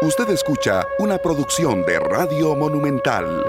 Usted escucha una producción de Radio Monumental.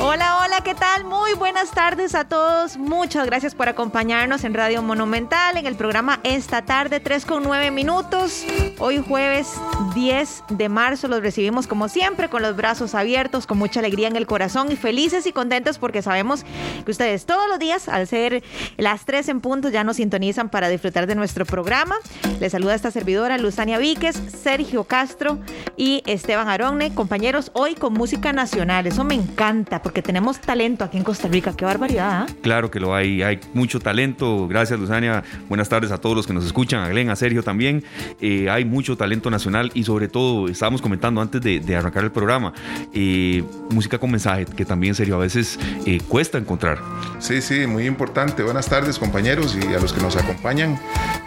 Hola, hola, ¿qué tal? Muy buenas tardes a todos. Muchas gracias por acompañarnos en Radio Monumental en el programa Esta tarde, 3 con 9 minutos. Hoy jueves 10 de marzo los recibimos como siempre con los brazos abiertos, con mucha alegría en el corazón y felices y contentos porque sabemos que ustedes todos los días, al ser las 3 en punto, ya nos sintonizan para disfrutar de nuestro programa. Les saluda esta servidora Luzania Víquez, Sergio Castro y Esteban Aronne, compañeros, hoy con música nacional. Eso me encanta porque tenemos talento aquí en Costa Rica. Qué barbaridad. ¿ah? Claro que lo hay, hay mucho talento. Gracias, Luzania. Buenas tardes a todos los que nos escuchan, a Glenn, a Sergio también. Eh, hay mucho talento nacional y sobre todo, estábamos comentando antes de, arrancar el programa, eh, música con mensaje, que también, Sergio, a veces eh, cuesta encontrar. Sí, sí, muy importante. Buenas tardes, compañeros, y a los que nos acompañan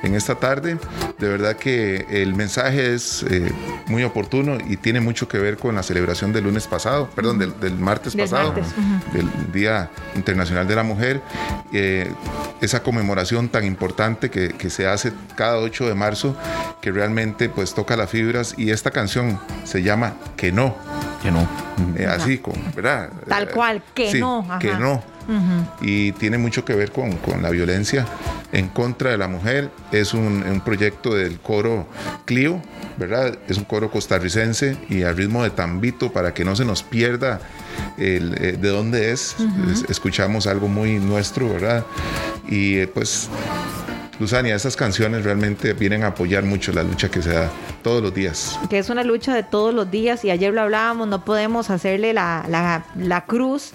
en esta tarde. De verdad que el mensaje es muy oportuno y tiene mucho que ver con la celebración del lunes pasado, perdón, del, del martes pasado del Día Internacional de la Mujer, eh, esa conmemoración tan importante que, que, se hace cada 8 de marzo, que realmente pues toca las fibras y esta canción se llama Que no. Que no. Eh, así, con, ¿verdad? Tal cual, que no. Que no. Y tiene mucho que ver con, con, la violencia en contra de la mujer. Es un, un proyecto del coro Clio, ¿verdad? Es un coro costarricense y al ritmo de tambito para que no se nos pierda el, eh, de dónde es. Escuchamos algo muy nuestro, ¿verdad? Y eh, pues Luzania, esas canciones realmente vienen a apoyar mucho la lucha que se da todos los días. Que es una lucha de todos los días y ayer lo hablábamos, no podemos hacerle la, la, cruz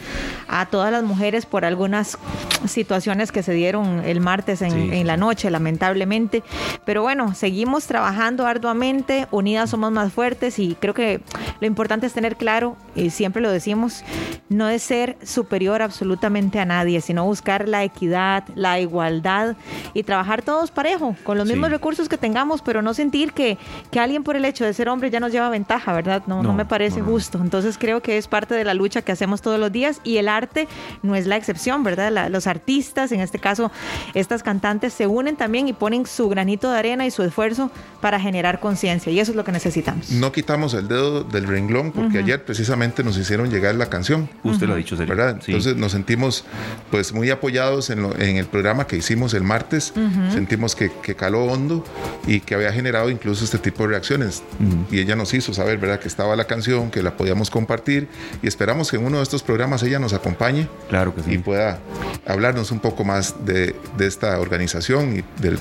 a todas las mujeres por algunas situaciones que se dieron el martes en, en, la noche, lamentablemente. Pero bueno, seguimos trabajando arduamente, unidas somos más fuertes y creo que lo importante es tener claro, y siempre lo decimos, no es ser superior absolutamente a nadie, sino buscar la equidad, la igualdad y trabajar todos parejo, con los mismos recursos que tengamos, pero no sentir que, que alguien por el hecho de ser hombre ya nos lleva ventaja, ¿verdad? No, no, me parece justo. Entonces creo que es parte de la lucha que hacemos todos los días y el arte no es la excepción, ¿verdad? los artistas, en este caso estas cantantes, se unen también y ponen su granito de arena y su esfuerzo para generar conciencia y eso es lo que necesitamos. No quitamos el dedo del renglón porque ayer precisamente nos hicieron llegar la canción. Usted lo ha dicho, ¿verdad? Entonces nos sentimos pues muy apoyados en, en, el programa que hicimos el martes sentimos que, caló hondo y que había generado incluso este tipo de reacciones. Y ella nos hizo saber, ¿verdad?, que estaba la canción, que la podíamos compartir y esperamos que en uno de estos programas ella nos acompañe claro que sí. y pueda hablarnos un poco más de, de esta organización y del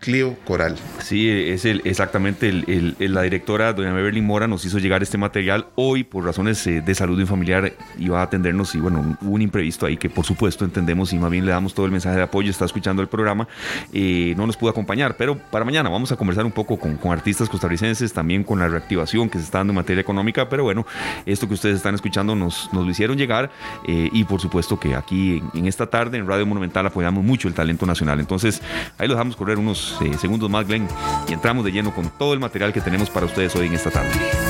Clio Coral. Sí, es el, exactamente el, la directora, doña Beverly Mora, nos hizo llegar este material. Hoy por razones eh, de salud y familiar, iba a atendernos y bueno, un imprevisto ahí que por supuesto entendemos y más bien le damos todo el mensaje de apoyo, está escuchando el programa, eh, no nos pudo acompañar, pero para mañana vamos a conversar un poco con, con, artistas costarricenses, también con la reactivación que se está dando en materia económica, pero bueno, esto que ustedes están escuchando nos, nos lo hicieron llegar eh, y por supuesto que aquí en, en esta tarde en Radio Monumental apoyamos mucho el talento nacional, entonces ahí lo dejamos correr unos eh, segundos más, Glenn, y entramos de lleno con todo el material que tenemos para ustedes hoy en esta tarde.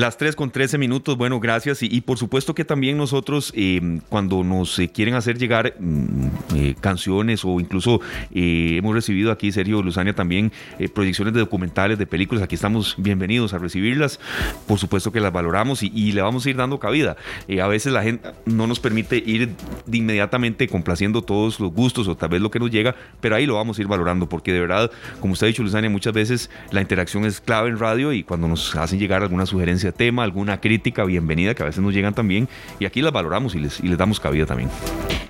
Las 3 con 13 minutos, bueno, gracias. Y, por supuesto que también nosotros, eh, cuando nos eh, quieren hacer llegar mm, eh, canciones o incluso hemos recibido aquí, Sergio Luzania, también proyecciones de documentales, de películas, aquí estamos bienvenidos a recibirlas. Por supuesto que las valoramos y, le vamos a ir dando cabida. a veces la gente no nos permite ir de inmediatamente complaciendo todos los gustos o tal vez lo que nos llega, pero ahí lo vamos a ir valorando porque de verdad, como usted ha dicho, Luzania, muchas veces la interacción es clave en radio y cuando nos hacen llegar alguna sugerencia tema, alguna crítica, bienvenida, que a veces nos llegan también. Y aquí las valoramos y les, y les damos cabida también.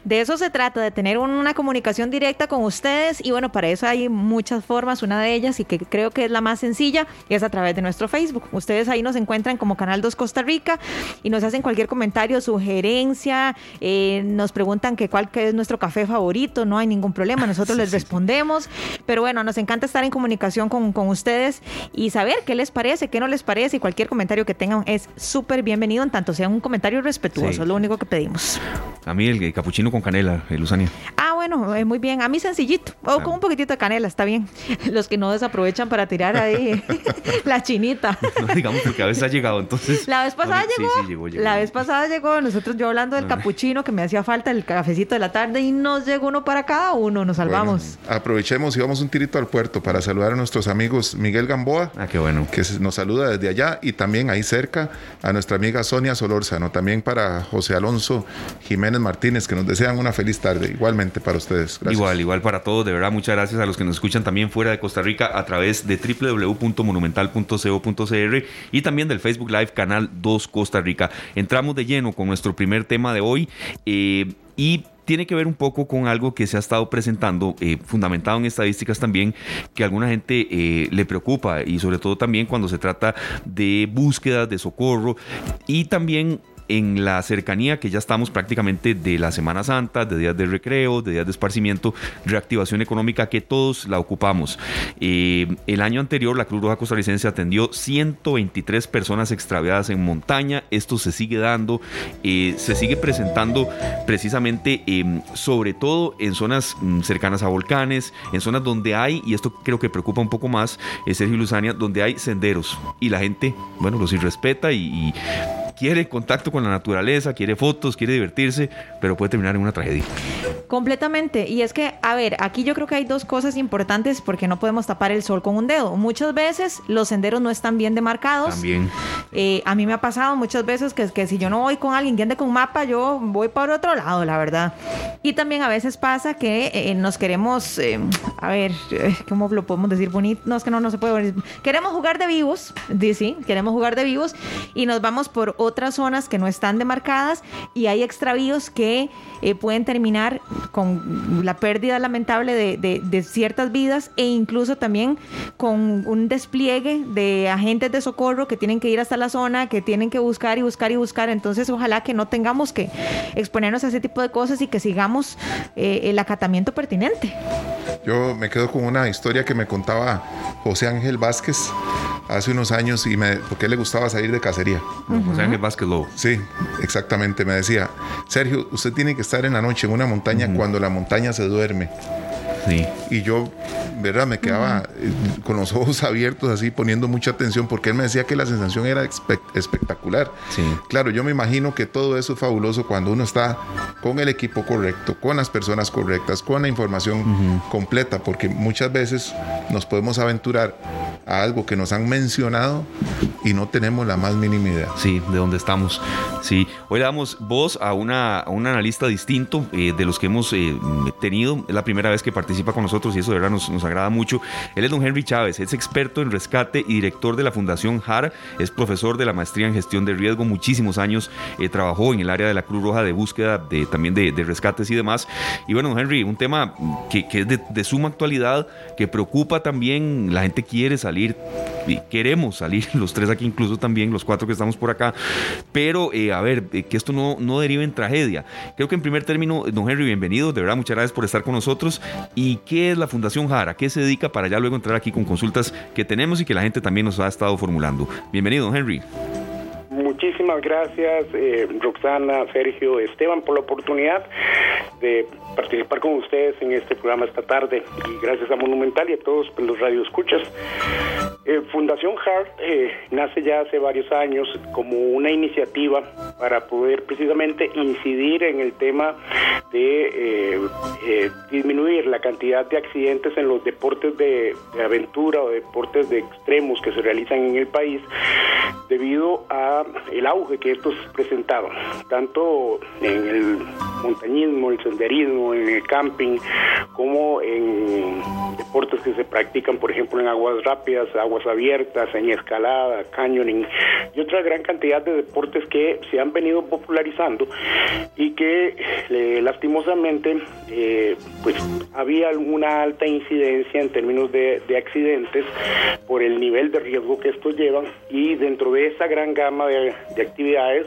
De eso se trata, de tener una comunicación directa con ustedes y bueno, para eso hay muchas formas, una de ellas y que creo que es la más sencilla es a través de nuestro Facebook. Ustedes ahí nos encuentran como Canal 2 Costa Rica y nos hacen cualquier comentario, sugerencia, eh, nos preguntan que cuál que es nuestro café favorito, no hay ningún problema, nosotros les respondemos, pero bueno, nos encanta estar en comunicación con, con ustedes y saber qué les parece, qué no les parece y cualquier comentario que tengan es súper bienvenido en tanto sea un comentario respetuoso, es lo único que pedimos. A mí el capuchino con canela, eh, Luzania. Ah, bueno, eh, muy bien. A mí sencillito. O con un poquitito de canela, está bien. Los que no desaprovechan para tirar ahí la chinita. No, digamos porque a veces ha llegado, entonces. La vez pasada llegó, La vez pasada llegó. Nosotros yo hablando del ah. capuchino que me hacía falta el cafecito de la tarde y nos llegó uno para cada uno. Nos salvamos. aprovechemos y vamos un tirito al puerto para saludar a nuestros amigos Miguel Gamboa. Ah, qué bueno. Que nos saluda desde allá y también ahí cerca a nuestra amiga Sonia Solórzano. También para José Alonso Jiménez Martínez que nos desean una feliz tarde. Igualmente para ustedes. Igual, igual para todos. De verdad, muchas gracias a los que nos escuchan también fuera de Costa Rica a través de www.monumental.co.cr y también del Facebook Live Canal 2 Costa Rica. Entramos de lleno con nuestro primer tema de hoy eh, y tiene que ver un poco con algo que se ha estado presentando, eh, fundamentado en estadísticas también, que a alguna gente eh, le preocupa y sobre todo también cuando se trata de búsquedas de socorro y también en la cercanía que ya estamos prácticamente de la Semana Santa, de días de recreo, de días de esparcimiento, reactivación económica que todos la ocupamos. Eh, el año anterior la Cruz Roja Costarricense atendió 123 personas extraviadas en montaña. Esto se sigue dando, eh, se sigue presentando precisamente em, sobre todo en zonas mm, cercanas a volcanes, en zonas donde hay, y esto creo que preocupa un poco más, eh, Sergio Luzania, donde hay senderos y la gente, bueno, los irrespeta y quiere contacto con la naturaleza, quiere fotos, quiere divertirse, pero puede terminar en una tragedia. Completamente. Y es que, a ver, aquí yo creo que hay dos cosas importantes porque no podemos tapar el sol con un dedo. Muchas veces los senderos no están bien demarcados. También. Eh, a mí me ha pasado muchas veces que, que si yo no voy con alguien que ande con mapa, yo voy para otro lado, la verdad. Y también a veces pasa que eh, nos queremos, eh, a ver, ¿cómo lo podemos decir bonito? No, es que no, no se puede. Queremos jugar de vivos, sí, queremos jugar de vivos y nos vamos por otras zonas que no están demarcadas y hay extravíos que eh, pueden terminar con la pérdida lamentable de, ciertas vidas e incluso también con un despliegue de agentes de socorro que tienen que ir hasta la zona, que tienen que buscar y buscar y buscar. Entonces ojalá que no tengamos que exponernos a ese tipo de cosas y que sigamos eh, el acatamiento pertinente. Yo me quedo con una historia que me contaba José Ángel Vázquez hace unos años y me, porque le gustaba salir de cacería. José Ángel Vázquez Lobo. Sí, exactamente. Me decía, Sergio, usted tiene que estar en la noche en una montaña cuando la montaña se duerme. Y yo, ¿verdad? Me quedaba eh, con los ojos abiertos así, poniendo mucha atención, porque él me decía que la sensación era espectacular. Sí. Claro, yo me imagino que todo eso es fabuloso cuando uno está con el equipo correcto, con las personas correctas, con la información completa, porque muchas veces nos podemos aventurar a algo que nos han mencionado y no tenemos la más mínima idea. Sí, de dónde estamos. Sí, hoy le damos voz a, una, un analista distinto eh, de los que hemos eh, tenido. Es la primera vez que participamos participa con nosotros y eso de verdad nos, nos agrada mucho. Él es don Henry Chávez, es experto en rescate y director de la Fundación JAR, es profesor de la maestría en gestión de riesgo, muchísimos años eh, trabajó en el área de la Cruz Roja de búsqueda de, también de, rescates y demás. Y bueno, don Henry, un tema que, que es de, de, suma actualidad, que preocupa también, la gente quiere salir, y queremos salir, los tres aquí incluso también, los cuatro que estamos por acá, pero eh, a ver, eh, que esto no, no derive en tragedia. Creo que en primer término, don Henry, bienvenido, de verdad, muchas gracias por estar con nosotros ¿Y qué es la Fundación Jara? ¿Qué se dedica para ya luego entrar aquí con consultas que tenemos y que la gente también nos ha estado formulando? Bienvenido, Henry. Muchísimas gracias, eh, Roxana, Sergio, Esteban, por la oportunidad de participar con ustedes en este programa esta tarde. Y gracias a Monumental y a todos los radioescuchas. Eh, Fundación Heart eh, nace ya hace varios años como una iniciativa para poder precisamente incidir en el tema de eh, disminuir la cantidad de accidentes en los deportes de, aventura o deportes de extremos que se realizan en el país debido a el auge que estos presentaron, tanto en el montañismo, el senderismo, en el camping, como en deportes que se practican, por ejemplo, en aguas rápidas, aguas abiertas, en escalada, canyoning y otra gran cantidad de deportes que se han venido popularizando y que eh, lastimosamente eh, pues había una alta incidencia en términos de, accidentes por el nivel de riesgo que estos llevan y dentro de esa gran gama de, actividades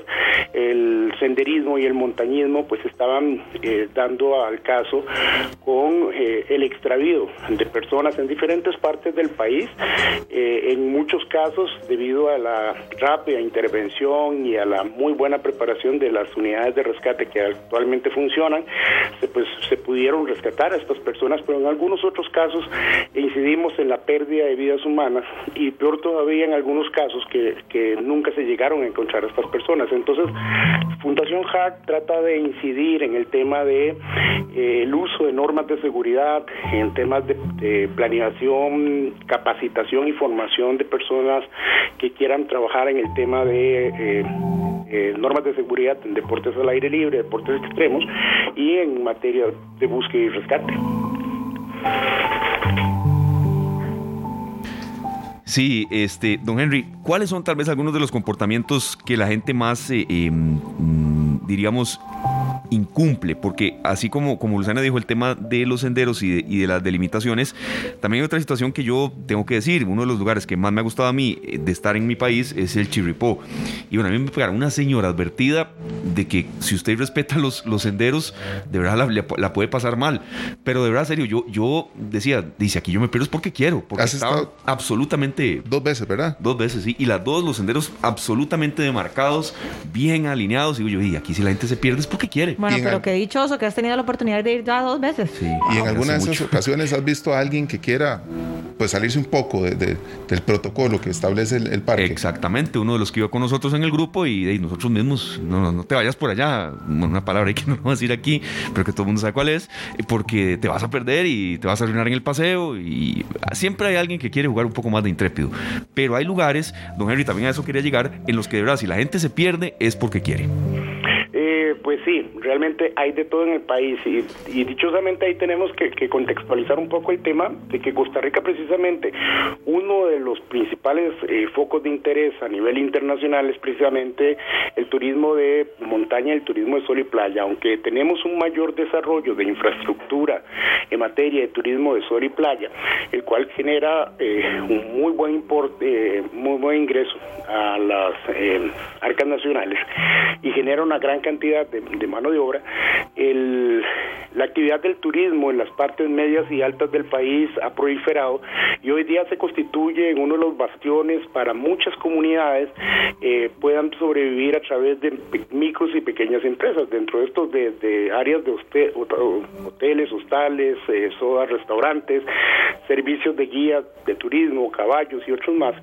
el senderismo y el montañismo pues estaban eh, dando al caso con el extravío de personas en diferentes partes del país en muchos casos debido a la rápida intervención y a la muy buena preparación de las unidades de rescate que actualmente funcionan, se, pues se pudieron rescatar a estas personas, pero en algunos otros casos incidimos en la pérdida de vidas humanas y peor todavía en algunos casos que, nunca se llegaron a encontrar a estas personas. Entonces, Fundación Hack trata de incidir en el tema de eh, uso de normas de seguridad, en temas de, de planeación, capacitación y formación de personas que quieran trabajar en el tema de eh, eh, normas de seguridad en deportes al aire libre, deportes extremos y en materia de búsqueda y rescate. Sí, este, don Henry, ¿cuáles son tal vez algunos de los comportamientos que la gente más, eh, em, mm, diríamos, incumple, porque así como, como Luciana dijo el tema de los senderos y de, las delimitaciones, también hay otra situación que yo tengo que decir, uno de los lugares que más me ha gustado a mí eh, de estar en mi país es el Chirripó. Y bueno, a mí me pegaron una señora advertida de que si usted respeta los, los senderos, de verdad la, puede pasar mal. Pero de verdad, serio, yo, yo decía, dice aquí yo me pierdo es porque quiero, porque estaba absolutamente... Dos veces, ¿verdad? Dos veces, sí. Y las dos, los senderos absolutamente demarcados, bien alineados. Y yo, y aquí si la gente se pierde es porque quiere. Bueno, pero qué dichoso que has tenido la oportunidad de ir ya dos veces. Sí. y en alguna de esas ocasiones has visto a alguien que quiera pues salirse un poco de, del protocolo que establece el, parque. Exactamente, uno de los que iba con nosotros en el grupo y, nosotros mismos, no, no, te vayas por allá, una palabra que no vamos a decir aquí, pero que todo el mundo sabe cuál es, porque te vas a perder y te vas a arruinar en el paseo y siempre hay alguien que quiere jugar un poco más de intrépido. Pero hay lugares, don Henry, también a eso quería llegar, en los que de verdad si la gente se pierde es porque quiere. Realmente hay de todo en el país y, dichosamente ahí tenemos que, contextualizar un poco el tema de que Costa Rica precisamente uno de los principales eh, focos de interés a nivel internacional es precisamente el turismo de montaña, el turismo de sol y playa, aunque tenemos un mayor desarrollo de infraestructura en materia de turismo de sol y playa, el cual genera eh, un muy buen importe, eh, muy buen ingreso a las arcas nacionales y genera una gran cantidad de, mano de obra, el, la actividad del turismo en las partes medias y altas del país ha proliferado y hoy día se constituye en uno de los bastiones para muchas comunidades eh, puedan sobrevivir a través de micros y pequeñas empresas. Dentro de estos de, áreas de hoteles, hostales, eh, sodas, restaurantes, servicios de guía de turismo, caballos y otros más.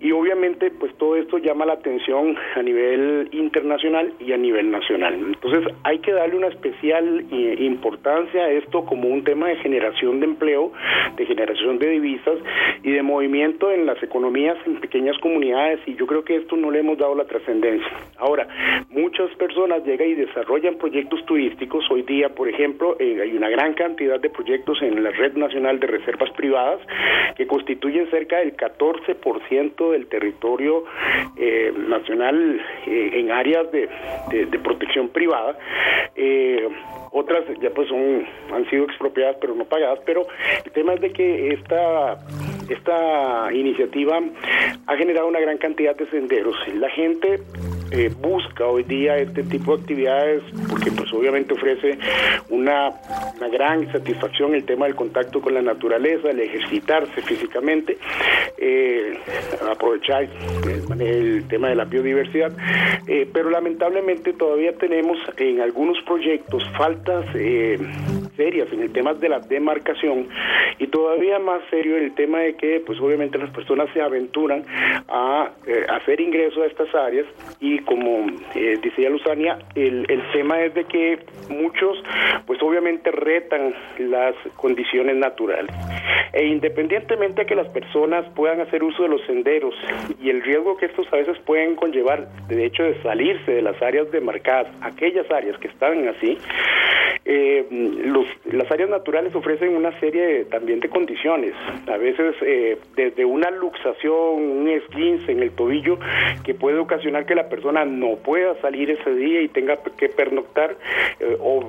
Y obviamente pues todo esto llama la atención a nivel internacional y a nivel nacional. Entonces hay que darle una especial eh, importancia a esto como un tema de generación de empleo, de generación de divisas y de movimiento en las economías en pequeñas comunidades y yo creo que esto no le hemos dado la trascendencia. Ahora, muchas personas llegan y desarrollan proyectos turísticos. Hoy día, por ejemplo, eh, hay una gran cantidad de proyectos en la Red Nacional de Reservas Privadas que constituyen cerca del 14% del territorio eh, nacional en áreas de protección privada. Eh, otras ya pues son han sido expropiadas pero no pagadas pero el tema es de que esta esta iniciativa ha generado una gran cantidad de senderos. La gente eh, busca hoy día este tipo de actividades porque pues obviamente ofrece una, gran satisfacción el tema del contacto con la naturaleza, el ejercitarse físicamente, eh, aprovechar el, tema de la biodiversidad, eh, pero lamentablemente todavía tenemos en algunos proyectos faltas serias en el tema de la demarcación y todavía más serio el tema de que pues obviamente las personas se aventuran a hacer ingreso a estas áreas y como eh, decía Luzania, el, el tema es de que muchos, pues obviamente retan las condiciones naturales. E independientemente de que las personas puedan hacer uso de los senderos y el riesgo que estos a veces pueden conllevar, de hecho, de salirse de las áreas demarcadas, aquellas áreas que están así, Eh, los, las áreas naturales ofrecen una serie también de condiciones, a veces eh, desde una luxación, un esguince en el tobillo que puede ocasionar que la persona no pueda salir ese día y tenga que pernoctar eh, o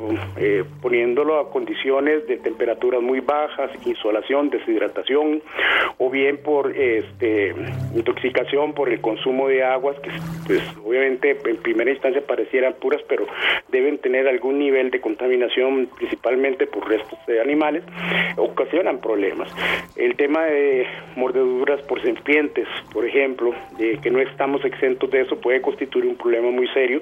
poniéndolo a condiciones de temperaturas muy bajas, insolación, deshidratación o bien por este, intoxicación por el consumo de aguas que pues obviamente en primera instancia parecieran puras pero deben tener algún nivel de contaminación principalmente por restos de animales, ocasionan problemas. El tema de mordeduras por serpientes, por ejemplo, que no estamos exentos de eso, puede constituir un problema muy serio.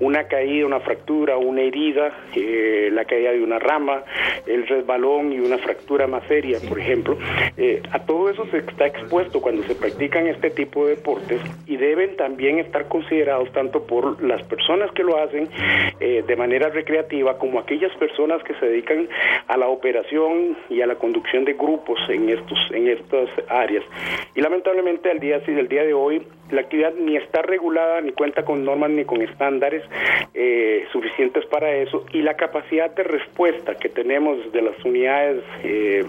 Una caída, una fractura, una herida, eh, la caída de una rama, el resbalón y una fractura más seria, por ejemplo. Eh, a todo eso se está expuesto cuando se practican este tipo de deportes y deben también estar considerados tanto por las personas que lo hacen eh, de manera recreativa como aquellas personas que se a la operación y a la conducción de grupos en estos en estas áreas. Y lamentablemente al día el día de hoy la actividad ni está regulada ni cuenta con normas ni con estándares eh, suficientes para eso y la capacidad de respuesta que tenemos de las unidades eh,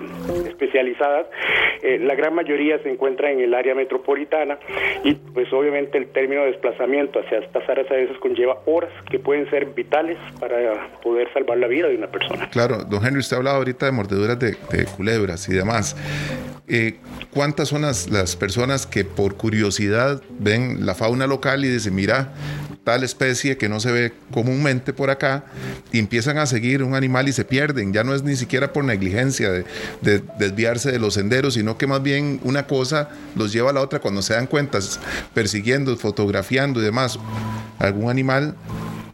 especializadas eh, la gran mayoría se encuentra en el área metropolitana y pues obviamente el término de desplazamiento hacia estas áreas a veces conlleva horas que pueden ser vitales para poder salvar la vida de una persona. Claro, don Henry, usted ha hablado ahorita de mordeduras de, culebras y demás. ¿Cuántas son las personas que por curiosidad ven la fauna local y dicen, mira, tal especie que no se ve comúnmente por acá, y empiezan a seguir un animal y se pierden. Ya no es ni siquiera por negligencia de, desviarse de los senderos, sino que más bien una cosa los lleva a la otra cuando se dan cuenta, persiguiendo, fotografiando y demás. Algún animal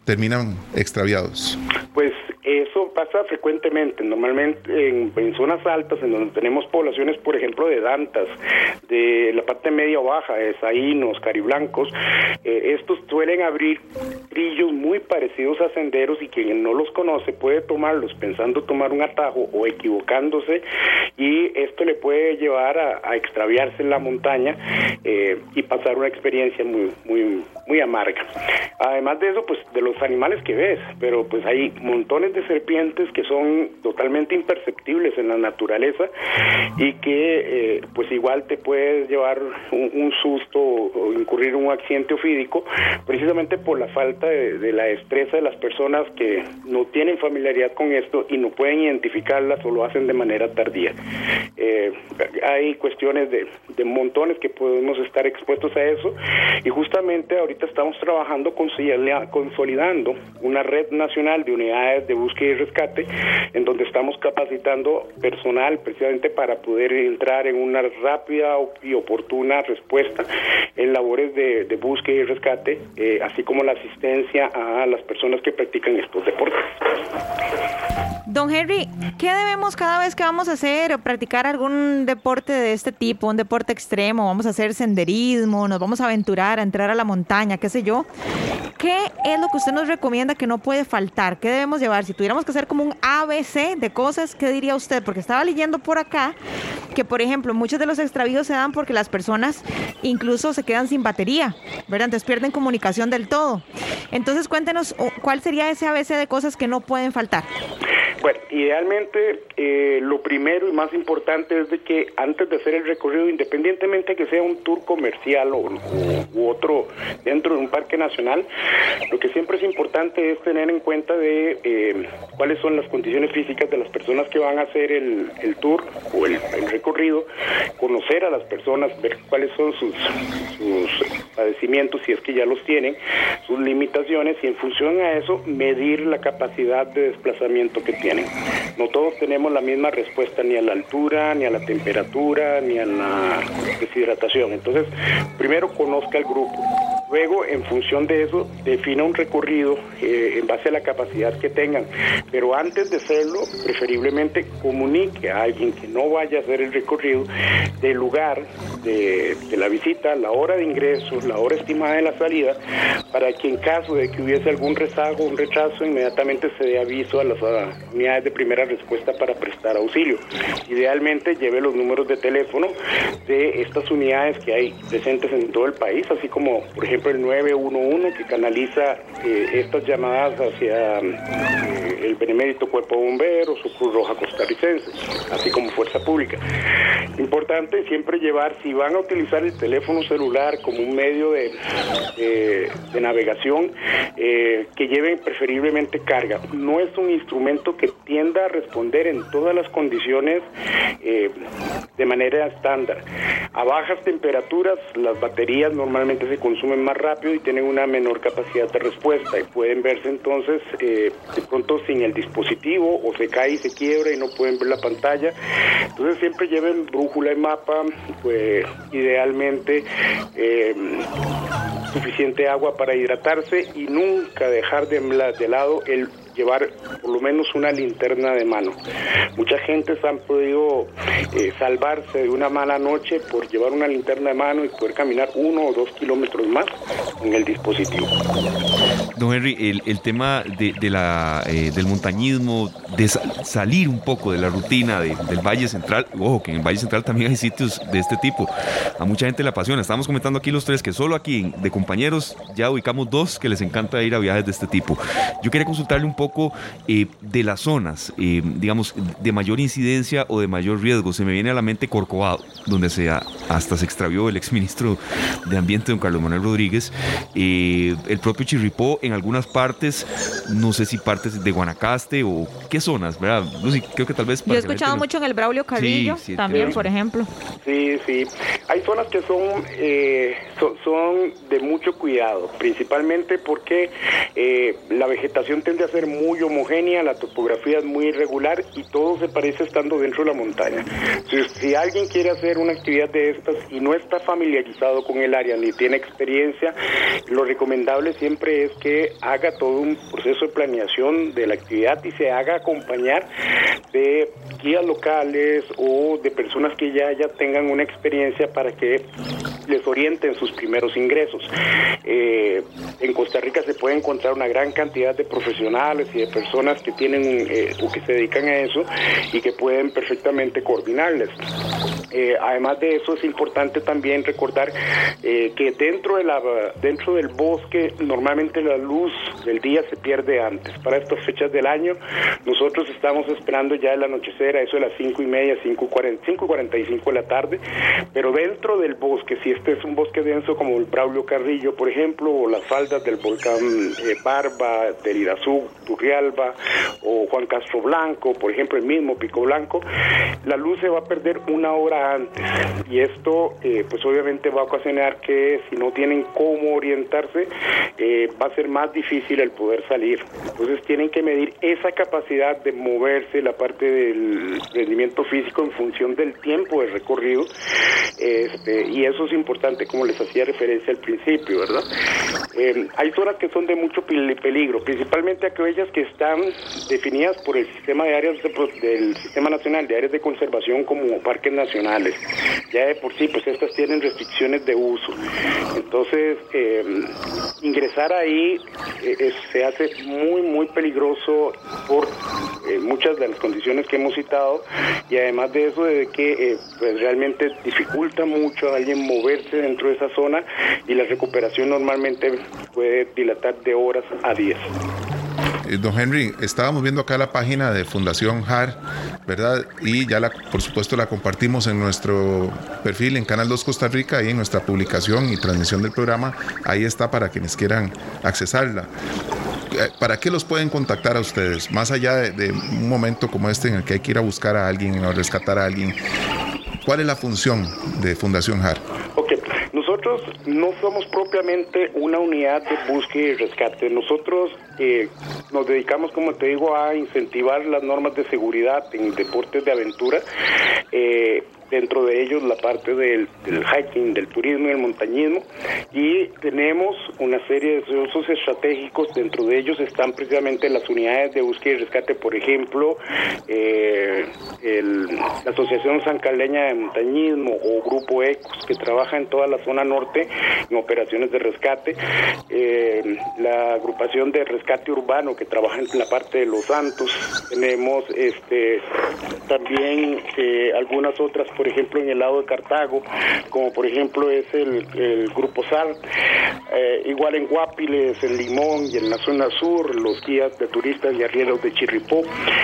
terminan extraviados. Pues eso pasa frecuentemente, normalmente en, zonas altas, en donde tenemos poblaciones, por ejemplo, de dantas, de la parte media o baja, de saínos, cariblancos, eh, estos suelen abrir brillos muy parecidos a senderos y quien no los conoce puede tomarlos pensando tomar un atajo o equivocándose y esto le puede llevar a, extraviarse en la montaña eh, y pasar una experiencia muy, muy, muy amarga. Además de eso, pues de los animales que ves, pero pues hay montones de serpientes que son totalmente imperceptibles en la naturaleza y que eh, pues igual te puedes llevar un, susto o, incurrir un accidente ofídico precisamente por la falta de, la destreza de las personas que no tienen familiaridad con esto y no pueden identificarlas o lo hacen de manera tardía. Eh, hay cuestiones de, de montones que podemos estar expuestos a eso y justamente ahorita estamos trabajando consolidando una red nacional de unidades de búsqueda y rescate, en donde estamos capacitando personal precisamente para poder entrar en una rápida y oportuna respuesta en labores de, búsqueda y rescate, eh, así como la asistencia a las personas que practican estos deportes. Don Henry, ¿qué debemos cada vez que vamos a hacer o practicar algún deporte de este tipo, un deporte extremo? Vamos a hacer senderismo, nos vamos a aventurar, a entrar a la montaña, qué sé yo. ¿Qué es lo que usted nos recomienda que no puede faltar? ¿Qué debemos llevar? Si tuviéramos que hacer como un ABC de cosas, ¿qué diría usted? Porque estaba leyendo por acá que, por ejemplo, muchos de los extravíos se dan porque las personas incluso se quedan sin batería, ¿verdad? Entonces pierden comunicación del todo. Entonces cuéntenos cuál sería ese ABC de cosas que no pueden faltar. Bueno, idealmente eh, lo primero y más importante es de que antes de hacer el recorrido, independientemente que sea un tour comercial o, u otro dentro de un parque nacional, lo que siempre es importante es tener en cuenta de eh, cuáles son las condiciones físicas de las personas que van a hacer el, tour o el, recorrido, conocer a las personas, ver cuáles son sus, sus padecimientos, si es que ya los tienen, sus limitaciones y en función a eso medir la capacidad de desplazamiento que tienen. No todos tenemos la misma respuesta ni a la altura, ni a la temperatura, ni a la deshidratación. Entonces, primero conozca el grupo. Luego, en función de eso, defina un recorrido eh, en base a la capacidad que tengan. Pero antes de hacerlo, preferiblemente comunique a alguien que no vaya a hacer el recorrido del lugar de, la visita, la hora de ingreso, la hora estimada de la salida, para que en caso de que hubiese algún rezago, un rechazo, inmediatamente se dé aviso a las unidades de primera respuesta para prestar auxilio. Idealmente lleve los números de teléfono de estas unidades que hay presentes en todo el país, así como, por ejemplo, ejemplo, el 911 que canaliza eh, estas llamadas hacia eh, el Benemérito Cuerpo de Bomberos o Cruz Roja Costarricense, así como Fuerza Pública. Importante siempre llevar, si van a utilizar el teléfono celular como un medio de, navegación, que lleven preferiblemente carga. No es un instrumento que tienda a responder en todas las condiciones de manera estándar. A bajas temperaturas, las baterías normalmente se consumen más rápido y tienen una menor capacidad de respuesta y pueden verse entonces eh, de pronto sin el dispositivo o se cae y se quiebra y no pueden ver la pantalla. Entonces siempre lleven brújula y mapa, pues idealmente eh, suficiente agua para hidratarse y nunca dejar de, de lado el llevar por lo menos una linterna de mano. Mucha gente se han podido eh, salvarse de una mala noche por llevar una linterna de mano y poder caminar uno o dos kilómetros más en el dispositivo. Don Henry, el, tema de, la, eh, del montañismo, de salir un poco de la rutina del Valle Central, ojo, que en el Valle Central también hay sitios de este tipo. A mucha gente le apasiona. Estamos comentando aquí los tres que solo aquí de compañeros ya ubicamos dos que les encanta ir a viajes de este tipo. Yo quería consultarle un poco eh, de las zonas, eh, digamos, de mayor incidencia o de mayor riesgo. Se me viene a la mente Corcovado, donde se, hasta se extravió el exministro de Ambiente, don Carlos Manuel Rodríguez. el propio Chirripó en algunas partes, no sé si partes de Guanacaste o qué zonas, ¿verdad? Sé, creo que tal vez... Yo he escuchado mucho en el Braulio Carrillo, también, por ejemplo. Sí, sí. Hay zonas que son, eh, son, de mucho cuidado, principalmente porque eh, la vegetación tiende a ser muy homogénea, la topografía es muy irregular y todo se parece estando dentro de la montaña. Si, alguien quiere hacer una actividad de estas y no está familiarizado con el área ni tiene experiencia, lo recomendable siempre es que haga todo un proceso de planeación de la actividad y se haga acompañar de guías locales o de personas que ya, ya tengan una experiencia para que les orienten sus primeros ingresos. Eh, en Costa Rica se puede encontrar una gran cantidad de profesionales y de personas que tienen eh, o que se dedican a eso y que pueden perfectamente coordinarles. Eh, además de eso es importante también recordar que dentro de la dentro del bosque normalmente la luz del día se pierde antes. Para estas fechas del año, nosotros estamos esperando ya el anochecer a eso de las cinco y media, cinco cuarenta y cinco de la tarde, pero dentro del bosque, si este es un bosque denso como el Braulio Carrillo, por ejemplo, o las faldas del volcán eh, Barba, del Irazú, Turrialba, o Juan Castro Blanco, por ejemplo, el mismo Pico Blanco, la luz se va a perder una hora antes. Y esto, eh, pues obviamente va a ocasionar que si no tienen cómo orientarse, eh, va a ser más difícil el poder salir. Entonces tienen que medir esa capacidad de moverse, la parte del rendimiento físico en función del tiempo de recorrido. Este, y eso es importante, como les hacía referencia al principio, ¿verdad? Eh, hay zonas que son de mucho peligro, principalmente aquellas que están definidas por el sistema de áreas del Sistema Nacional de Áreas de Conservación como parques nacionales. Ya de por sí, pues estas tienen restricciones de uso. Entonces, eh, ingresar ahí eh, se hace muy, muy peligroso por eh, muchas de las condiciones que hemos citado y además de eso, de que eh, pues realmente dificulta mucho a alguien moverse dentro de esa zona y la recuperación normalmente puede dilatar de horas a días. Don Henry, estábamos viendo acá la página de Fundación HAR, ¿verdad? Y ya la, por supuesto la compartimos en nuestro perfil en Canal 2 Costa Rica y en nuestra publicación y transmisión del programa. Ahí está para quienes quieran accesarla. Eh, ¿para qué los pueden contactar a ustedes? Más allá de, un momento como este en el que hay que ir a buscar a alguien o rescatar a alguien, ¿cuál es la función de Fundación HAR? Ok, nosotros no somos propiamente una unidad de búsqueda y rescate. Nosotros eh, nos dedicamos, como te digo, a incentivar las normas de seguridad en deportes de aventura. Eh, dentro de ellos la parte del, hiking, del turismo y el montañismo, y tenemos una serie de usos estratégicos, dentro de ellos están precisamente las unidades de búsqueda y rescate, por ejemplo, eh, la Asociación San Caleña de Montañismo o Grupo ECOS, que trabaja en toda la zona norte en operaciones de rescate, eh, la agrupación de rescate urbano que trabaja en la parte de Los Santos, tenemos este también eh, algunas otras, por por ejemplo, en el lado de Cartago, como por ejemplo es el, Grupo SAR, eh, igual en Guapiles, en Limón y en la zona sur, los guías de turistas y arrieros de Chirripó.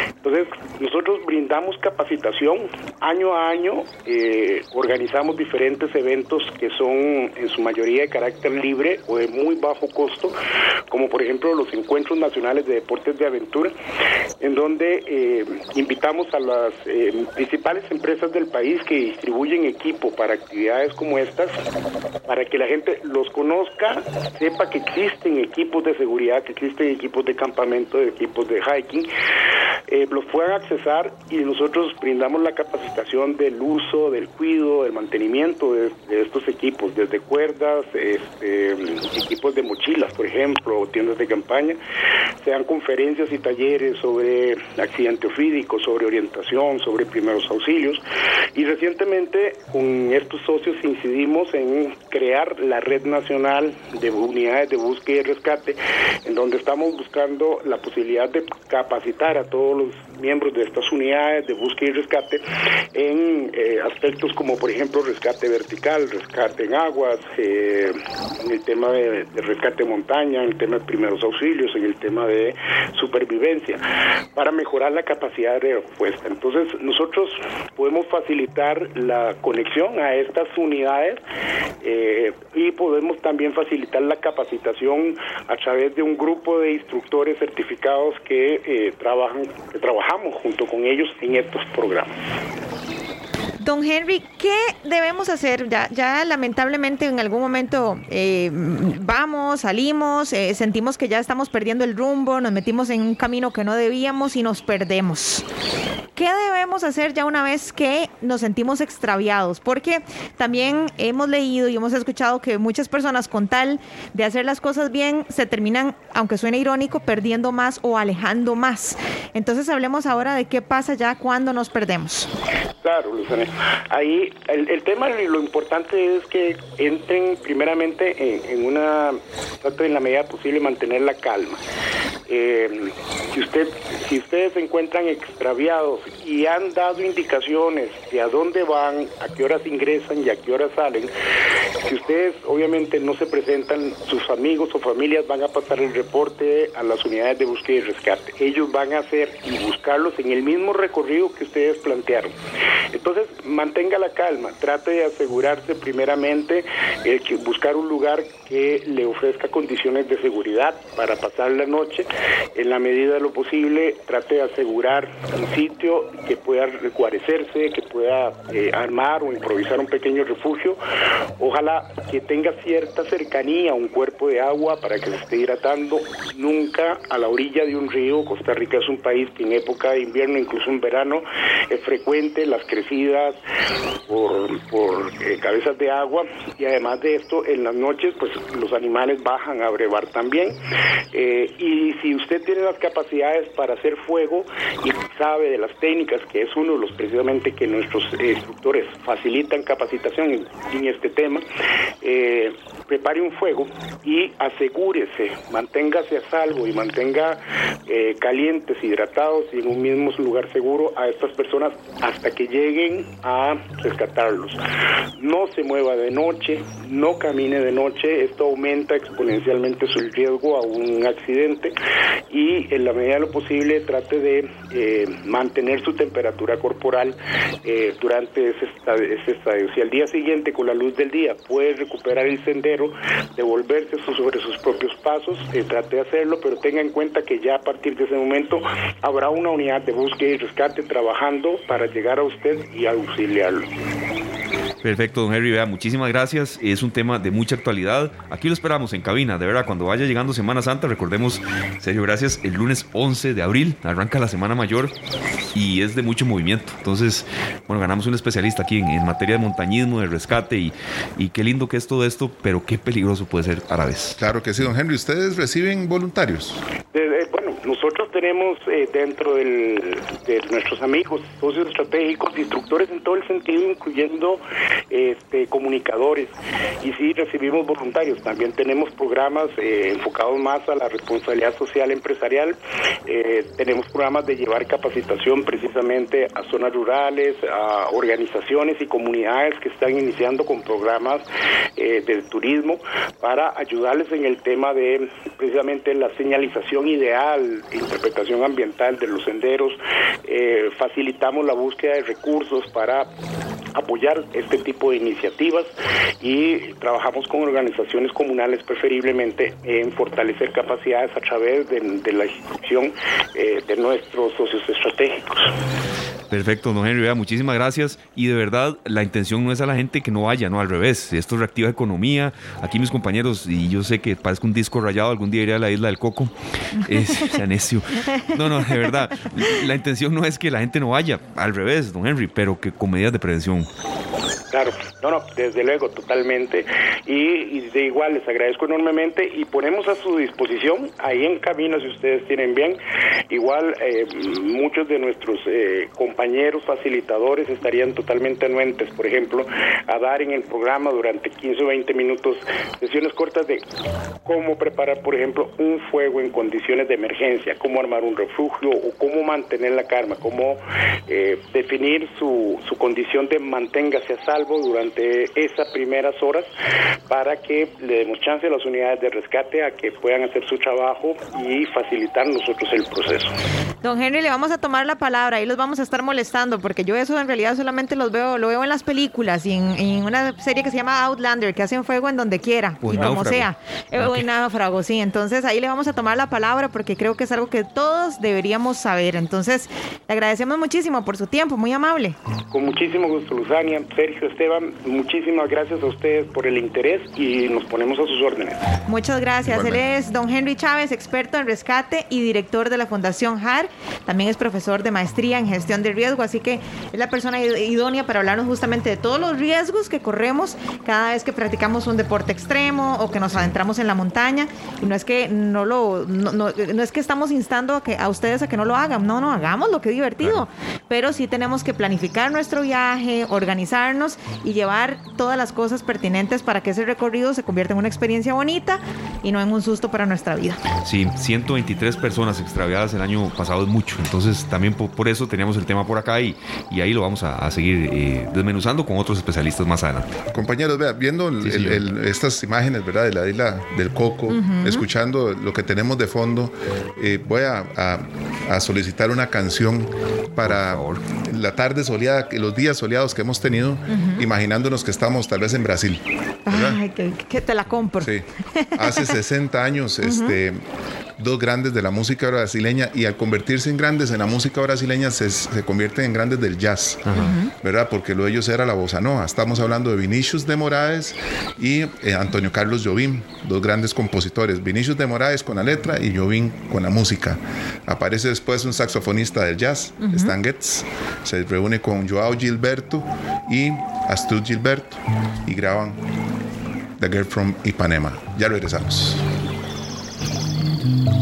Entonces, nosotros brindamos capacitación año a año, eh, organizamos diferentes eventos que son en su mayoría de carácter libre o de muy bajo costo, como por ejemplo los encuentros nacionales de deportes de aventura, en donde eh, invitamos a las principales empresas del país que distribuyen equipo para actividades como estas, para que la gente los conozca, sepa que existen equipos de seguridad, que existen equipos de campamento, equipos de hiking, eh, los puedan accesar y nosotros brindamos la capacitación del uso, del cuidado, del mantenimiento de, estos equipos, desde cuerdas, este, equipos de mochilas, por ejemplo, tiendas de campaña, sean conferencias y talleres sobre accidente ofídico, sobre orientación, sobre primeros auxilios. Y recientemente con estos socios incidimos en crear la red nacional de unidades de búsqueda y rescate, en donde estamos buscando la posibilidad de capacitar a todos los miembros de estas unidades de búsqueda y rescate en eh, aspectos como por ejemplo rescate vertical, rescate en aguas, eh, en el tema de, rescate montaña, en el tema de primeros auxilios, en el tema de supervivencia, para mejorar la capacidad de respuesta. Entonces nosotros podemos facilitar la conexión a estas unidades eh, y podemos también facilitar la capacitación a través de un grupo de instructores certificados que trabajan que trabajamos junto con ellos en estos programas. Don Henry, ¿qué debemos hacer? Ya, lamentablemente en algún momento eh, vamos, salimos, eh, sentimos que ya estamos perdiendo el rumbo, nos metimos en un camino que no debíamos y nos perdemos. ¿Qué debemos hacer ya una vez que nos sentimos extraviados? Porque también hemos leído y hemos escuchado que muchas personas con tal de hacer las cosas bien se terminan, aunque suene irónico, perdiendo más o alejando más. Entonces hablemos ahora de qué pasa ya cuando nos perdemos. Claro. Ahí el, tema y lo importante es que entren primeramente en, una, traten en la medida posible mantener la calma. Eh, si usted, si ustedes se encuentran extraviados y han dado indicaciones de a dónde van, a qué horas ingresan y a qué horas salen, si ustedes obviamente no se presentan, sus amigos o familias van a pasar el reporte a las unidades de búsqueda y rescate. Ellos van a hacer y buscarlos en el mismo recorrido que ustedes plantearon. Entonces, mantenga la calma, trate de asegurarse primeramente eh, que buscar un lugar que le ofrezca condiciones de seguridad para pasar la noche. En la medida de lo posible, trate de asegurar un sitio que pueda recuarecerse, que pueda eh, armar o improvisar un pequeño refugio. Ojalá que tenga cierta cercanía un cuerpo de agua para que se esté hidratando. Nunca a la orilla de un río. Costa Rica es un país que en época de invierno, incluso en verano, es frecuente las crecidas por, eh, cabezas de agua. Y además de esto en las noches pues los animales bajan a brevar también. Eh, y si usted tiene las capacidades para hacer fuego y sabe de las técnicas que es uno de los precisamente que nuestros instructores facilitan capacitación en, en este tema eh, prepare un fuego y asegúrese manténgase a salvo y mantenga calientes hidratados y en un mismo lugar seguro a estas personas hasta que lleguen a rescatarlos. No se mueva de noche, no camine de noche, esto aumenta exponencialmente su riesgo a un accidente y en la medida de lo posible trate de eh, mantener su temperatura corporal eh, durante ese estadio, Si al día siguiente con la luz del día puede recuperar el sendero, devolverse sobre sus propios pasos, eh, trate de hacerlo, pero tenga en cuenta que ya a partir de ese momento habrá una unidad de búsqueda y rescate trabajando para llegar a usted y auxiliarlo. Perfecto, don Henry, vea, muchísimas gracias. Es un tema de mucha actualidad. Aquí lo esperamos en cabina, de verdad, cuando vaya llegando Semana Santa, recordemos, serio, gracias, el lunes 11 de abril arranca la Semana Mayor y es de mucho movimiento. Entonces, bueno, ganamos un especialista aquí en, materia de montañismo, de rescate y, y, qué lindo que es todo esto, pero qué peligroso puede ser a la vez. Claro que sí, don Henry. ¿Ustedes reciben voluntarios? bueno, nosotros tenemos eh, dentro del, de nuestros amigos, socios estratégicos, instructores en todo el sentido, incluyendo este, comunicadores. Y sí, recibimos voluntarios. También tenemos programas eh, enfocados más a la responsabilidad social empresarial. Eh, tenemos programas de llevar capacitación precisamente a zonas rurales, a organizaciones y comunidades que están iniciando con programas de turismo para ayudarles en el tema de precisamente la señalización ideal, interpretación ambiental de los senderos, eh, facilitamos la búsqueda de recursos para apoyar este tipo de iniciativas y trabajamos con organizaciones comunales preferiblemente en fortalecer capacidades a través de, la instrucción eh, de nuestros socios estratégicos. Perfecto, don Henry, muchísimas gracias. Y de verdad, la intención no es a la gente que no vaya, no, al revés. Esto reactiva economía. Aquí mis compañeros, y yo sé que parezco un disco rayado, algún día iré a la isla del Coco. Es, sea necio. No, no, de verdad. La intención no es que la gente no vaya, al revés, don Henry, pero que con medidas de prevención. Claro, no, no, desde luego, totalmente. Y, de igual, les agradezco enormemente y ponemos a su disposición, ahí en camino, si ustedes tienen bien, igual eh, muchos de nuestros eh, compañeros facilitadores estarían totalmente anuentes, por ejemplo, a dar en el programa durante 15 o 20 minutos sesiones cortas de cómo preparar, por ejemplo, un fuego en condiciones de emergencia, cómo armar un refugio o cómo mantener la calma, cómo eh, definir su, su condición de manténgase a salvo durante esas primeras horas para que le demos chance a las unidades de rescate a que puedan hacer su trabajo y facilitar nosotros el proceso. Don Henry, le vamos a tomar la palabra y los vamos a estar molestando porque yo eso en realidad solamente los veo, lo veo en las películas y en, una serie que se llama Outlander, que hacen fuego en donde quiera y como sea. Eh, o en náufrago, sí. Entonces ahí le vamos a tomar la palabra porque creo que es algo que todos deberíamos saber. Entonces, le agradecemos muchísimo por su tiempo, muy amable. Con muchísimo gusto, Luzania, Sergio, Esteban, muchísimas gracias a ustedes por el interés y nos ponemos a sus órdenes. Muchas gracias. Él es don Henry Chávez, experto en rescate y director de la Fundación HAR. También es profesor de maestría en gestión de riesgo, así que es la persona idónea para hablarnos justamente de todos los riesgos que corremos cada vez que practicamos un deporte extremo o que nos adentramos en la montaña. Y no es que no lo, no, es que estamos instando a que a ustedes a que no lo hagan, no, no, hagamos lo que es divertido. Pero sí tenemos que planificar nuestro viaje, organizarnos y llevar todas las cosas pertinentes para que ese recorrido se convierta en una experiencia bonita y no en un susto para nuestra vida. Sí, 123 personas extraviadas el año pasado mucho, entonces también por, eso teníamos el tema por acá y, y ahí lo vamos a, seguir eh, desmenuzando con otros especialistas más adelante. Compañeros, vea, viendo estas imágenes ¿verdad? de la isla del Coco, escuchando lo que tenemos de fondo, eh, voy a, a, solicitar una canción para la tarde soleada, los días soleados que hemos tenido imaginándonos que estamos tal vez en Brasil. Ay, que, te la compro. Sí. Hace 60 años, este, dos grandes de la música brasileña y al convertirse en grandes en la música brasileña se, se convierten en grandes del jazz, ¿verdad? Porque lo de ellos era la bossa nova. Estamos hablando de Vinicius de Moraes y eh, Antonio Carlos Jobim, dos grandes compositores. Vinicius de Moraes con la letra y Jobim con la música. Aparece después un saxofonista del jazz, Stan Getz, se reúne con Joao Gilberto y Astud Gilberto y graban The Girl from Ipanema. Ya regresamos. Mm-hmm.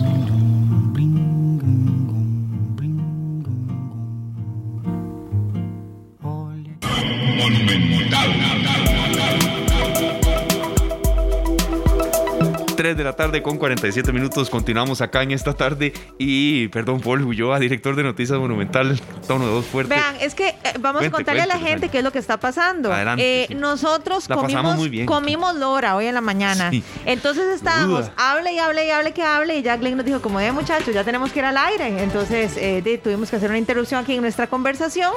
3 de la tarde con 47 minutos. Continuamos acá en esta tarde. Y, perdón, Paul Ulloa, director de Noticias Monumental, tono de dos fuerte. Vean, es que eh, vamos a contarle a la gente qué es lo que está pasando. Adelante, eh, Nosotros comimos, comimos lora hoy en la mañana. Entonces estábamos, hable y hable y hable que hable. Y Jack Glenn nos dijo, como de muchachos, ya tenemos que ir al aire. Entonces eh, tuvimos que hacer una interrupción aquí en nuestra conversación.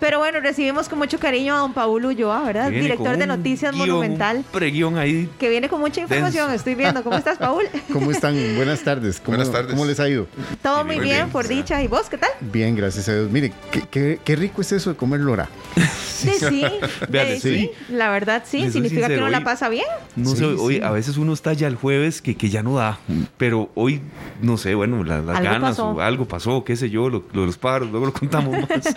Pero bueno, recibimos con mucho cariño a don Paul Ulloa, ¿verdad? Director de Noticias Monumental. Preguión ahí. Que viene con mucha información, estoy viendo. ¿Cómo estás, Paul? ¿Cómo están? Buenas tardes. ¿Cómo, Buenas tardes. ¿Cómo les ha ido? Todo muy, bien, por dicha. ¿Y vos qué tal? Bien, gracias a Dios. Mire, qué, qué, rico es eso de comer lora. Sí, sí. Sí. La verdad, sí. Significa que uno la pasa bien. No sé, hoy a veces uno está ya el jueves que, que ya no da. Pero hoy, no sé, bueno, las ganas o algo pasó, qué sé yo, lo, de los pájaros, luego lo contamos más.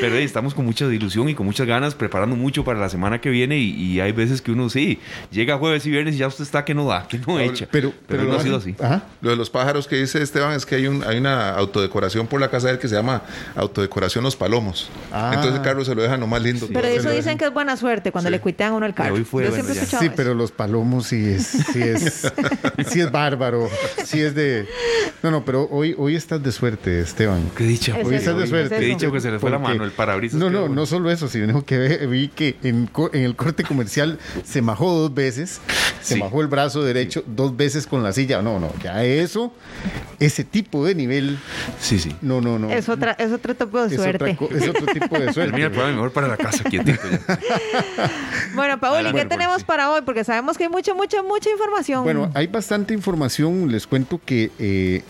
pero estamos con mucha ilusión y con muchas ganas, preparando mucho para la semana que viene. Y, y hay veces que uno sí, llega jueves y viernes y ya usted está que no da, que no hecha. Pero, pero, no ha sido así. Lo de los pájaros que dice Esteban es que hay, un, hay una autodecoración por la casa de él que se llama Autodecoración Los Palomos. Ah. Entonces el carro se lo deja nomás lindo. Pero todo. eso dicen que es buena suerte cuando Sí. le cuitean a uno el carro. hoy fue, Yo bueno, siempre he escuchado Sí, eso. pero los palomos sí es, sí es, sí es bárbaro. Sí es de. No, no, pero hoy, hoy estás de suerte, Esteban. Qué dicha. Hoy estás de suerte. Qué eso. dicha que se le fue la mano, el parabrisas. No, no, bueno. no solo eso, sino que vi que en, el corte comercial se majó dos veces, se Sí. majó el brazo derecho dos veces con la silla. No, no, ya eso, ese tipo de nivel, Sí, sí. no, no, no. Es, otra, es otro tipo de Es suerte. es otro tipo de suerte. El programa mejor para la casa, quietito ya. Bueno, Paul, ¿y qué tenemos sí. para hoy? Porque sabemos que hay mucha, mucha, mucha información. Bueno, hay bastante información. Les cuento que eh,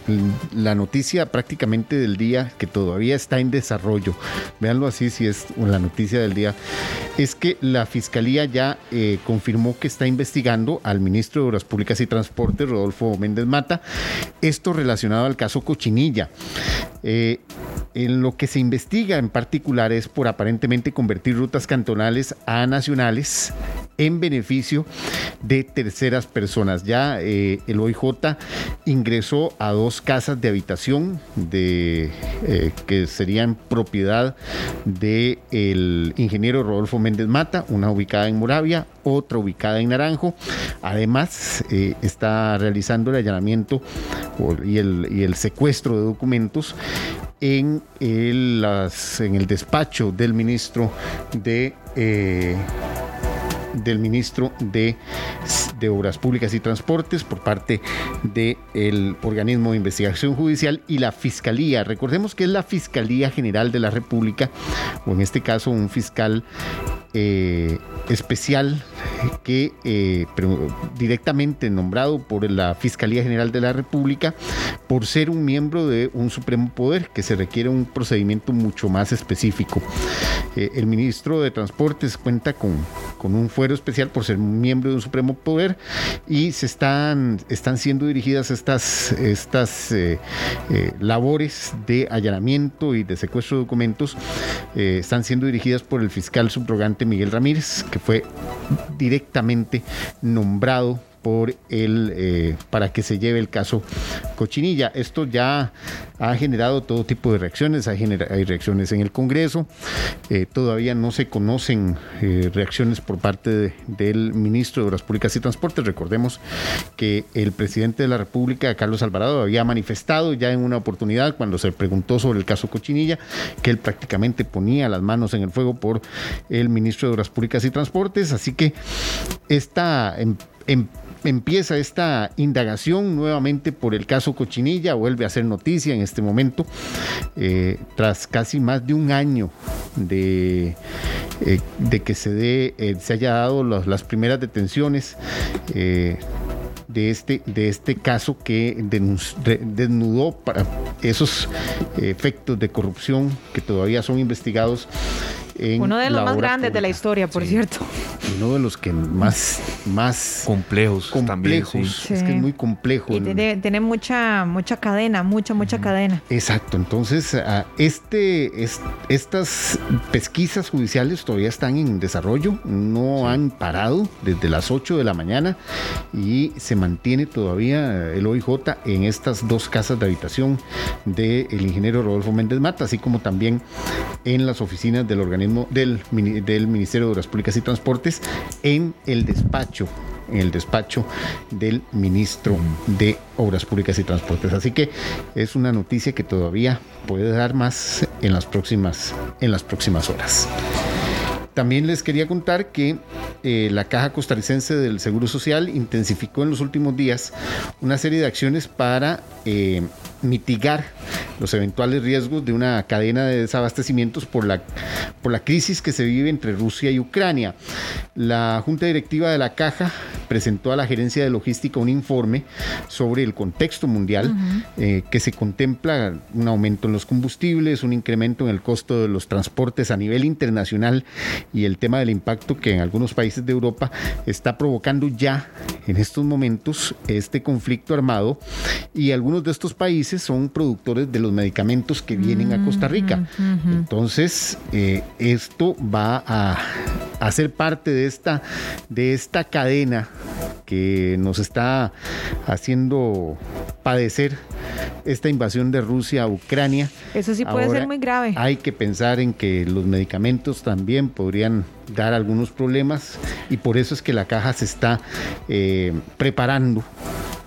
la noticia prácticamente del día, que todavía está en desarrollo, véanlo así si es la noticia del día, es que la Fiscalía ya eh, confirmó que está investigando al ministro de Obras Públicas y Transportes, Rodolfo Méndez Mata, esto relacionado al caso Cochinilla. Eh, en lo que se investiga en particular es por aparentemente convertir rutas cantonales a nacionales en beneficio de terceras personas. Ya eh, el OIJ ingresó a dos casas de habitación de, que serían propiedad del ingeniero Rodolfo Méndez Mata, una ubicada en Moravia, otra ubicada en Naranjo. Además, eh, está realizando el allanamiento y el, secuestro de documentos en el, las- en el despacho del ministro de... eh, del ministro de, de Obras Públicas y Transportes por parte del organismo de investigación judicial y la Fiscalía. Recordemos que es la Fiscalía General de la República, o en este caso un fiscal eh, especial que eh, directamente nombrado por la Fiscalía General de la República por ser un miembro de un Supremo Poder que se requiere un procedimiento mucho más específico. Eh, el ministro de Transportes cuenta con, con un fuero especial por ser miembro de un Supremo Poder y se están, están siendo dirigidas estas, estas eh, eh, labores de allanamiento y de secuestro de documentos, eh, están siendo dirigidas por el fiscal subrogante Miguel Ramírez, que fue directamente nombrado por el eh, para que se lleve el caso Cochinilla. Esto ya ha generado todo tipo de reacciones, hay, reacciones en el Congreso, eh, todavía no se conocen eh, reacciones por parte de- del ministro de Obras Públicas y Transportes. Recordemos que el presidente de la República, Carlos Alvarado, había manifestado ya en una oportunidad cuando se preguntó sobre el caso Cochinilla, que él prácticamente ponía las manos en el fuego por el ministro de Obras Públicas y Transportes. Así que esta em- em- empieza esta indagación nuevamente por el caso Cochinilla, vuelve a ser noticia en este momento, eh, tras casi más de un año de, eh, de que se, dé, eh, se haya dado las, primeras detenciones. de este, de este caso que desnudó para esos efectos de corrupción que todavía son investigados en Uno de los la más grandes de la historia, por cierto. Uno de los que más, más Complejos, también. complejos. sí. Es Sí. que es muy complejo. Y tiene, tiene mucha, mucha cadena, mucha, mucha cadena. Exacto, entonces este, es- estas pesquisas judiciales todavía están en desarrollo, no han parado desde las 8 de la mañana y se mantiene todavía el OIJ en estas dos casas de habitación del ingeniero Rodolfo Méndez Mata, así como también en las oficinas del organismo del, mini- del Ministerio de Obras Públicas y Transportes en el despacho en el despacho del ministro de Obras Públicas y Transportes. Así que es una noticia que todavía puede dar más en las próximas, en las próximas horas. También les quería contar que eh, la Caja Costarricense del Seguro Social intensificó en los últimos días una serie de acciones para eh, mitigar los eventuales riesgos de una cadena de desabastecimientos por la, por la crisis que se vive entre Rusia y Ucrania. La Junta Directiva de la Caja presentó a la Gerencia de Logística un informe sobre el contexto mundial eh, que se contempla un aumento en los combustibles, un incremento en el costo de los transportes a nivel internacional y el tema del impacto que en algunos países de Europa está provocando ya en estos momentos este conflicto armado y algunos de estos países son productores de los medicamentos que vienen a Costa Rica. Entonces, eh, esto va a, a ser parte de esta, de esta cadena que nos está haciendo padecer esta invasión de Rusia a Ucrania. Eso sí puede ser muy grave. Hay que pensar en que los medicamentos también podrían dar algunos problemas y por eso es que la caja se está eh, preparando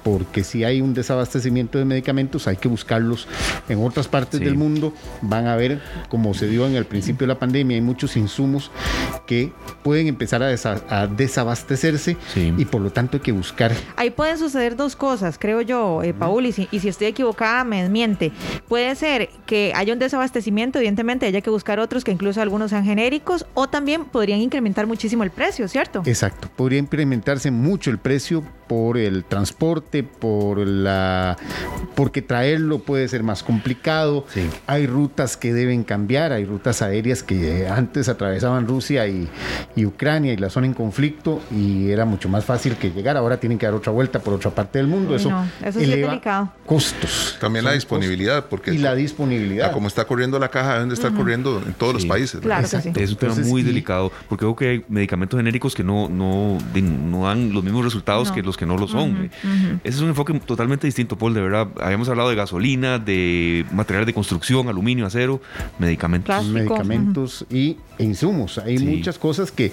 porque si hay un desabastecimiento de medicamentos hay que buscarlos en otras partes del mundo. Van a ver, como se dio en el principio de la pandemia, hay muchos insumos que pueden empezar a, desabastecerse y por lo tanto hay que buscar. Ahí pueden suceder dos cosas, creo yo, eh, Paul, y si, y si estoy equivocada me miente. Puede ser que haya un desabastecimiento, evidentemente haya que buscar otros que incluso algunos sean genéricos o también podrían incrementar muchísimo el precio, ¿cierto? Exacto, podría incrementarse mucho el precio por el transporte, por la porque traerlo puede ser más complicado. Hay rutas que deben cambiar, hay rutas aéreas que antes atravesaban Rusia y, Ucrania y la zona en conflicto y era mucho más fácil que llegar. Ahora tienen que dar otra vuelta por otra parte del mundo. eso, eso sí eleva delicado. costos. También la disponibilidad, porque y la disponibilidad. como está corriendo la caja, deben de estar corriendo en todos los países. Claro Es un tema muy delicado, porque veo que hay medicamentos genéricos que no, no, no dan los mismos resultados que los que no lo son. Ese es un enfoque totalmente distinto, Paul, de verdad. Habíamos hablado de gasolina, de materiales de construcción, aluminio, acero, medicamentos. Medicamentos y insumos. Hay muchas cosas que,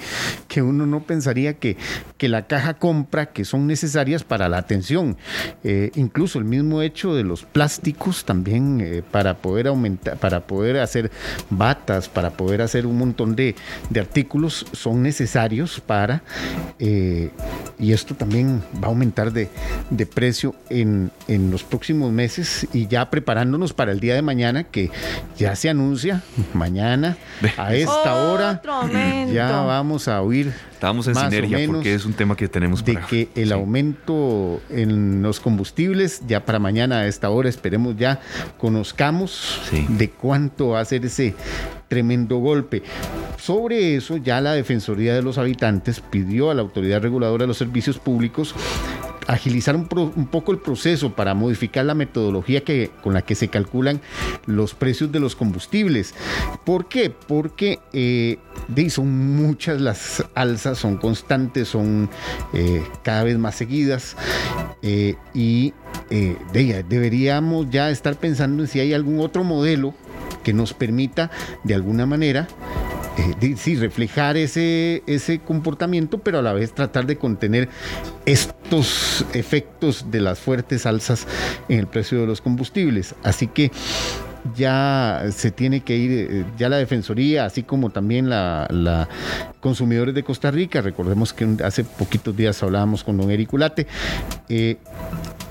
que uno no pensaría que, que la caja compra, que son necesarias para la atención. Eh, incluso el mismo hecho de los plásticos también eh, para poder aumentar, para poder hacer batas, para poder hacer un montón de, de artículos, son necesarios para, eh, y esto también va a aumentar de, de precio en, en los próximos meses y ya preparándonos para el día de mañana que ya se anuncia mañana a esta hora ya vamos a oír Estábamos en sinergia porque es un tema que tenemos de que el aumento en los combustibles ya para mañana a esta hora esperemos ya conozcamos de cuánto va a ser ese tremendo golpe. Sobre eso ya la Defensoría de los Habitantes pidió a la Autoridad Reguladora de los Servicios Públicos agilizar un, poco el proceso para modificar la metodología que, con la que se calculan los precios de los combustibles. ¿Por qué? Porque eh, son muchas las alzas, son constantes, son eh, cada vez más seguidas eh, y deberíamos ya estar pensando en si hay algún otro modelo que nos permita de alguna manera eh, sí, reflejar ese, ese comportamiento, pero a la vez tratar de contener estos efectos de las fuertes alzas en el precio de los combustibles. Así que ya se tiene que ir, eh, ya la Defensoría, así como también la, Consumidores de Costa Rica, recordemos que hace poquitos días hablábamos con don Eric Ulate, eh,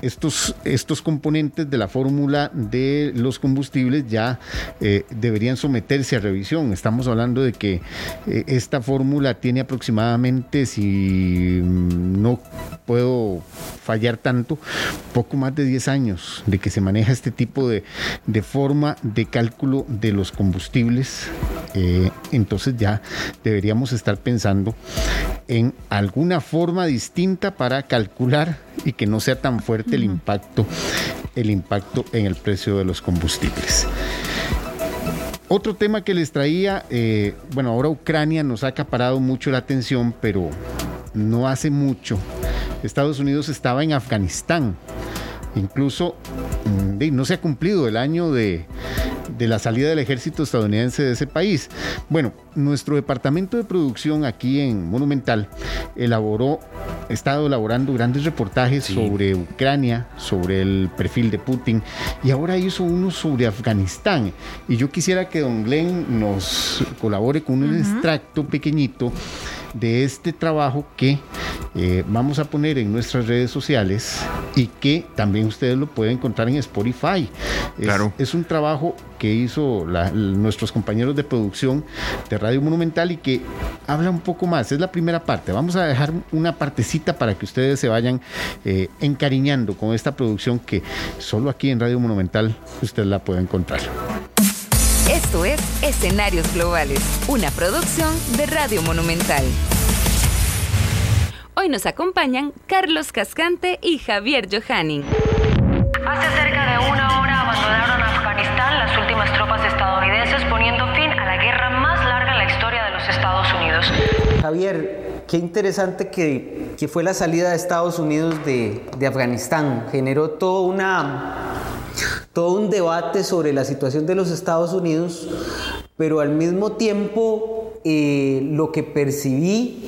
estos, estos componentes de la fórmula de los combustibles ya eh, deberían someterse a revisión. Estamos hablando de que esta fórmula tiene aproximadamente, si no puedo fallar tanto, poco más de 10 años de que se maneja este tipo de, forma de cálculo de los combustibles. Eh, entonces ya deberíamos estar pensando en alguna forma distinta para calcular y que no sea tan fuerte el impacto, el impacto en el precio de los combustibles. Otro tema que les traía, eh, bueno, ahora Ucrania nos ha acaparado mucho la atención, pero no hace mucho. Estados Unidos estaba en Afganistán. Incluso no se ha cumplido el año de, de la salida del ejército estadounidense de ese país. Bueno, nuestro departamento de producción aquí en Monumental elaboró, ha estado elaborando grandes reportajes sobre Ucrania, sobre el perfil de Putin y ahora hizo uno sobre Afganistán. Y yo quisiera que don Glenn nos colabore con un extracto pequeñito de este trabajo que eh, vamos a poner en nuestras redes sociales y que también ustedes lo pueden encontrar en Spotify. Es, claro. es un trabajo que hizo nuestros compañeros de producción de Radio Monumental y que habla un poco más. Es la primera parte. Vamos a dejar una partecita para que ustedes se vayan eh, encariñando con esta producción que solo aquí en Radio Monumental usted la puede encontrar. Esto es Escenarios Globales, una producción de Radio Monumental. Hoy nos acompañan Carlos Cascante y Javier Johanning. Hace cerca de una hora abandonaron Afganistán las últimas tropas estadounidenses poniendo fin a la guerra más larga en la historia de los Estados Unidos. Javier, qué interesante que que fue la salida de Estados Unidos de, de Afganistán. Generó todo, una, todo un debate sobre la situación de los Estados Unidos, pero al mismo tiempo eh, lo que percibí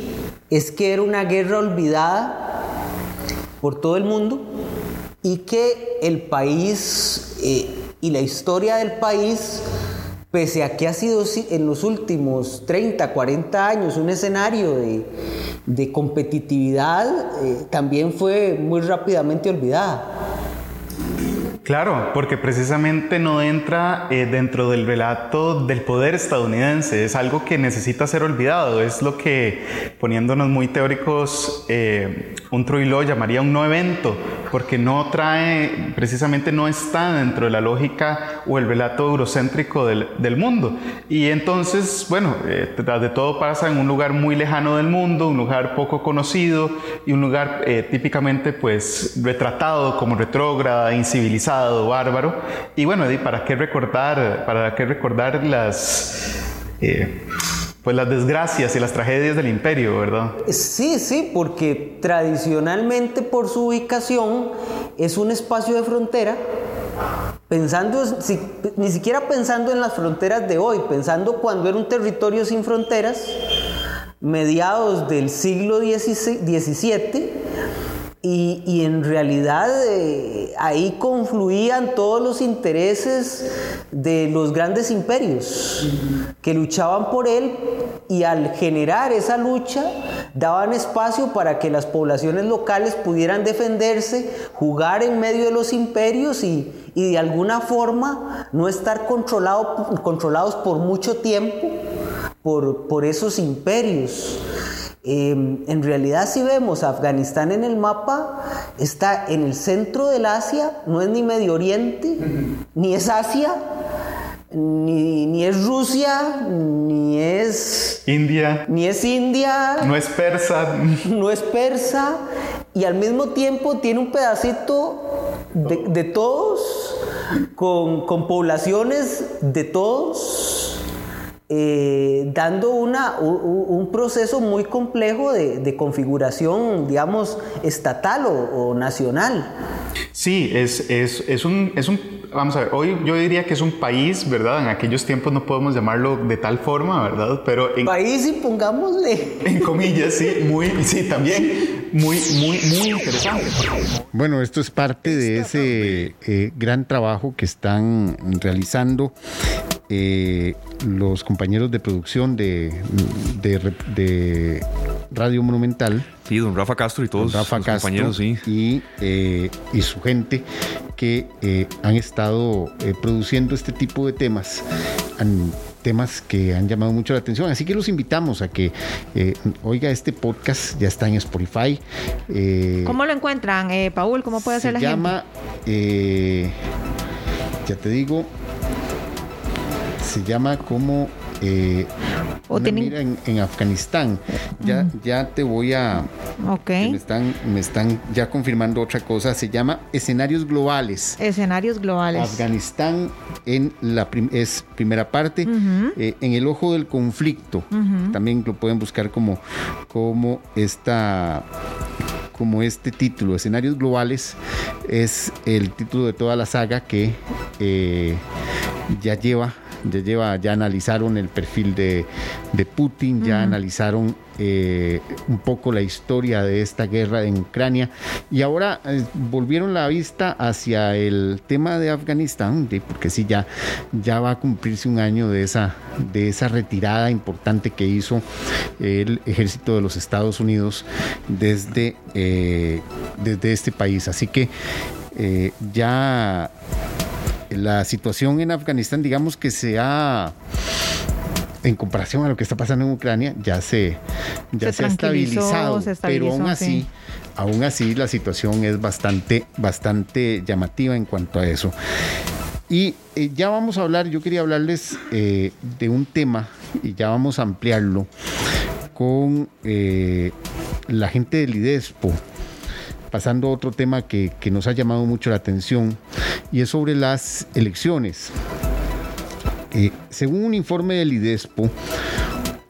es que era una guerra olvidada por todo el mundo y que el país eh, y la historia del país pese a que ha sido en los últimos 30, 40 años un escenario de, competitividad, eh, también fue muy rápidamente olvidada. Claro, porque precisamente no entra eh, dentro del relato del poder estadounidense, es algo que necesita ser olvidado, es lo que, poniéndonos muy teóricos, eh, un Trujillo llamaría un no evento, porque no trae, precisamente no está dentro de la lógica o el relato eurocéntrico del, mundo. Y entonces, bueno, eh, de todo pasa en un lugar muy lejano del mundo, un lugar poco conocido y un lugar típicamente pues retratado como retrógrada, incivilizado bárbaro. Y bueno, ¿para qué recordar, para qué recordar las... Eh, pues las desgracias y las tragedias del imperio, ¿verdad? Sí, sí, porque tradicionalmente por su ubicación es un espacio de frontera, pensando, ni siquiera pensando en las fronteras de hoy, pensando cuando era un territorio sin fronteras, mediados del siglo XVII, y, en realidad eh, ahí confluían todos los intereses de los grandes imperios que luchaban por él y al generar esa lucha daban espacio para que las poblaciones locales pudieran defenderse, jugar en medio de los imperios y, de alguna forma no estar controlado, controlados por mucho tiempo por, por esos imperios. Em, en realidad si vemos Afganistán en el mapa, está en el centro del Asia, no es ni Medio Oriente, ni es Asia, ni, es Rusia, ni es India, ni es India, no es persa, no es persa, y al mismo tiempo tiene un pedacito de, todos, con, con poblaciones de todos eh, dando una, un, proceso muy complejo de, configuración, digamos, estatal o, nacional. Sí, es, es, es, un, es un, vamos a ver, hoy yo diría que es un país, ¿verdad? En aquellos tiempos no podemos llamarlo de tal forma, ¿verdad? Pero en... País y pongámosle... En comillas, sí, muy, sí, también muy, muy, muy interesante. Bueno, esto es parte de ese eh, gran trabajo que están realizando eh, los compañeros de producción de, de, Radio Monumental. Sí, don Rafa Castro y todos Rafa los compañeros, sí. Y, eh, y su gente que eh, han estado produciendo este tipo de temas. temas que han llamado mucho la atención. Así que los invitamos a que oiga este podcast, ya está en Spotify. ¿Cómo lo encuentran, Paul? ¿Cómo puede hacer la llama, gente? ya te digo, se llama como eh, mira en, Afganistán. Ya, ya te voy a. Ok. Me están, me están ya confirmando otra cosa. Se llama Escenarios Globales. Escenarios Globales. Afganistán en la es primera parte. Eh, en el ojo del conflicto. También lo pueden buscar como, como esta como este título, Escenarios Globales, es el título de toda la saga que eh, ya lleva ya lleva, ya analizaron el perfil de, Putin, ya analizaron eh, un poco la historia de esta guerra en Ucrania y ahora eh, volvieron la vista hacia el tema de Afganistán, porque sí, ya, ya va a cumplirse un año de esa, de esa retirada importante que hizo el ejército de los Estados Unidos desde, eh, desde este país. Así que ya la situación en Afganistán, digamos que se ha en comparación a lo que está pasando en Ucrania, ya se, ya se, ha estabilizado, pero aún así, aún así la situación es bastante, bastante llamativa en cuanto a eso. Y eh, ya vamos a hablar, yo quería hablarles eh, de un tema y ya vamos a ampliarlo con eh, la gente del IDESPO pasando a otro tema que, nos ha llamado mucho la atención y es sobre las elecciones. Eh, según un informe del IDESPO,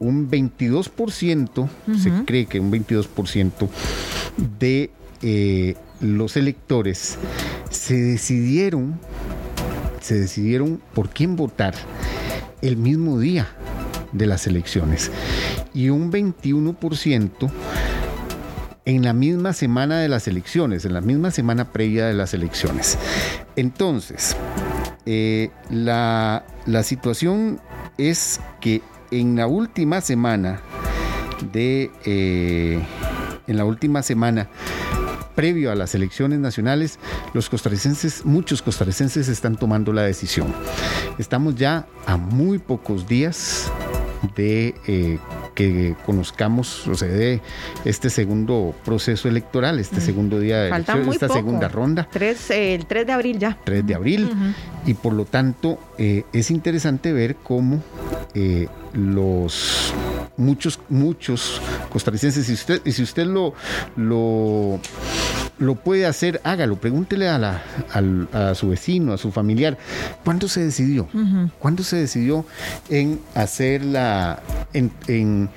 un 22%, se cree que un 22% de eh, los electores se decidieron, se decidieron por quién votar el mismo día de las elecciones y un 21% en la misma semana de las elecciones, en la misma semana previa de las elecciones. Entonces, eh, la, situación es que en la última semana de eh, en la última semana previo a las elecciones nacionales, los costarricenses, muchos costarricenses están tomando la decisión. Estamos ya a muy pocos días de eh, que conozcamos, o sea, de este segundo proceso electoral, este segundo día de elección, esta segunda ronda. Eh, el 3 de abril ya. 3 de abril. Y por lo tanto, eh, es interesante ver cómo los muchos, muchos costarricenses, si usted, y si usted lo, lo lo puede hacer, hágalo. Pregúntele a, la, a, su vecino, a su familiar, ¿cuándo se decidió? ¿Cuándo se decidió en hacer la, en, en,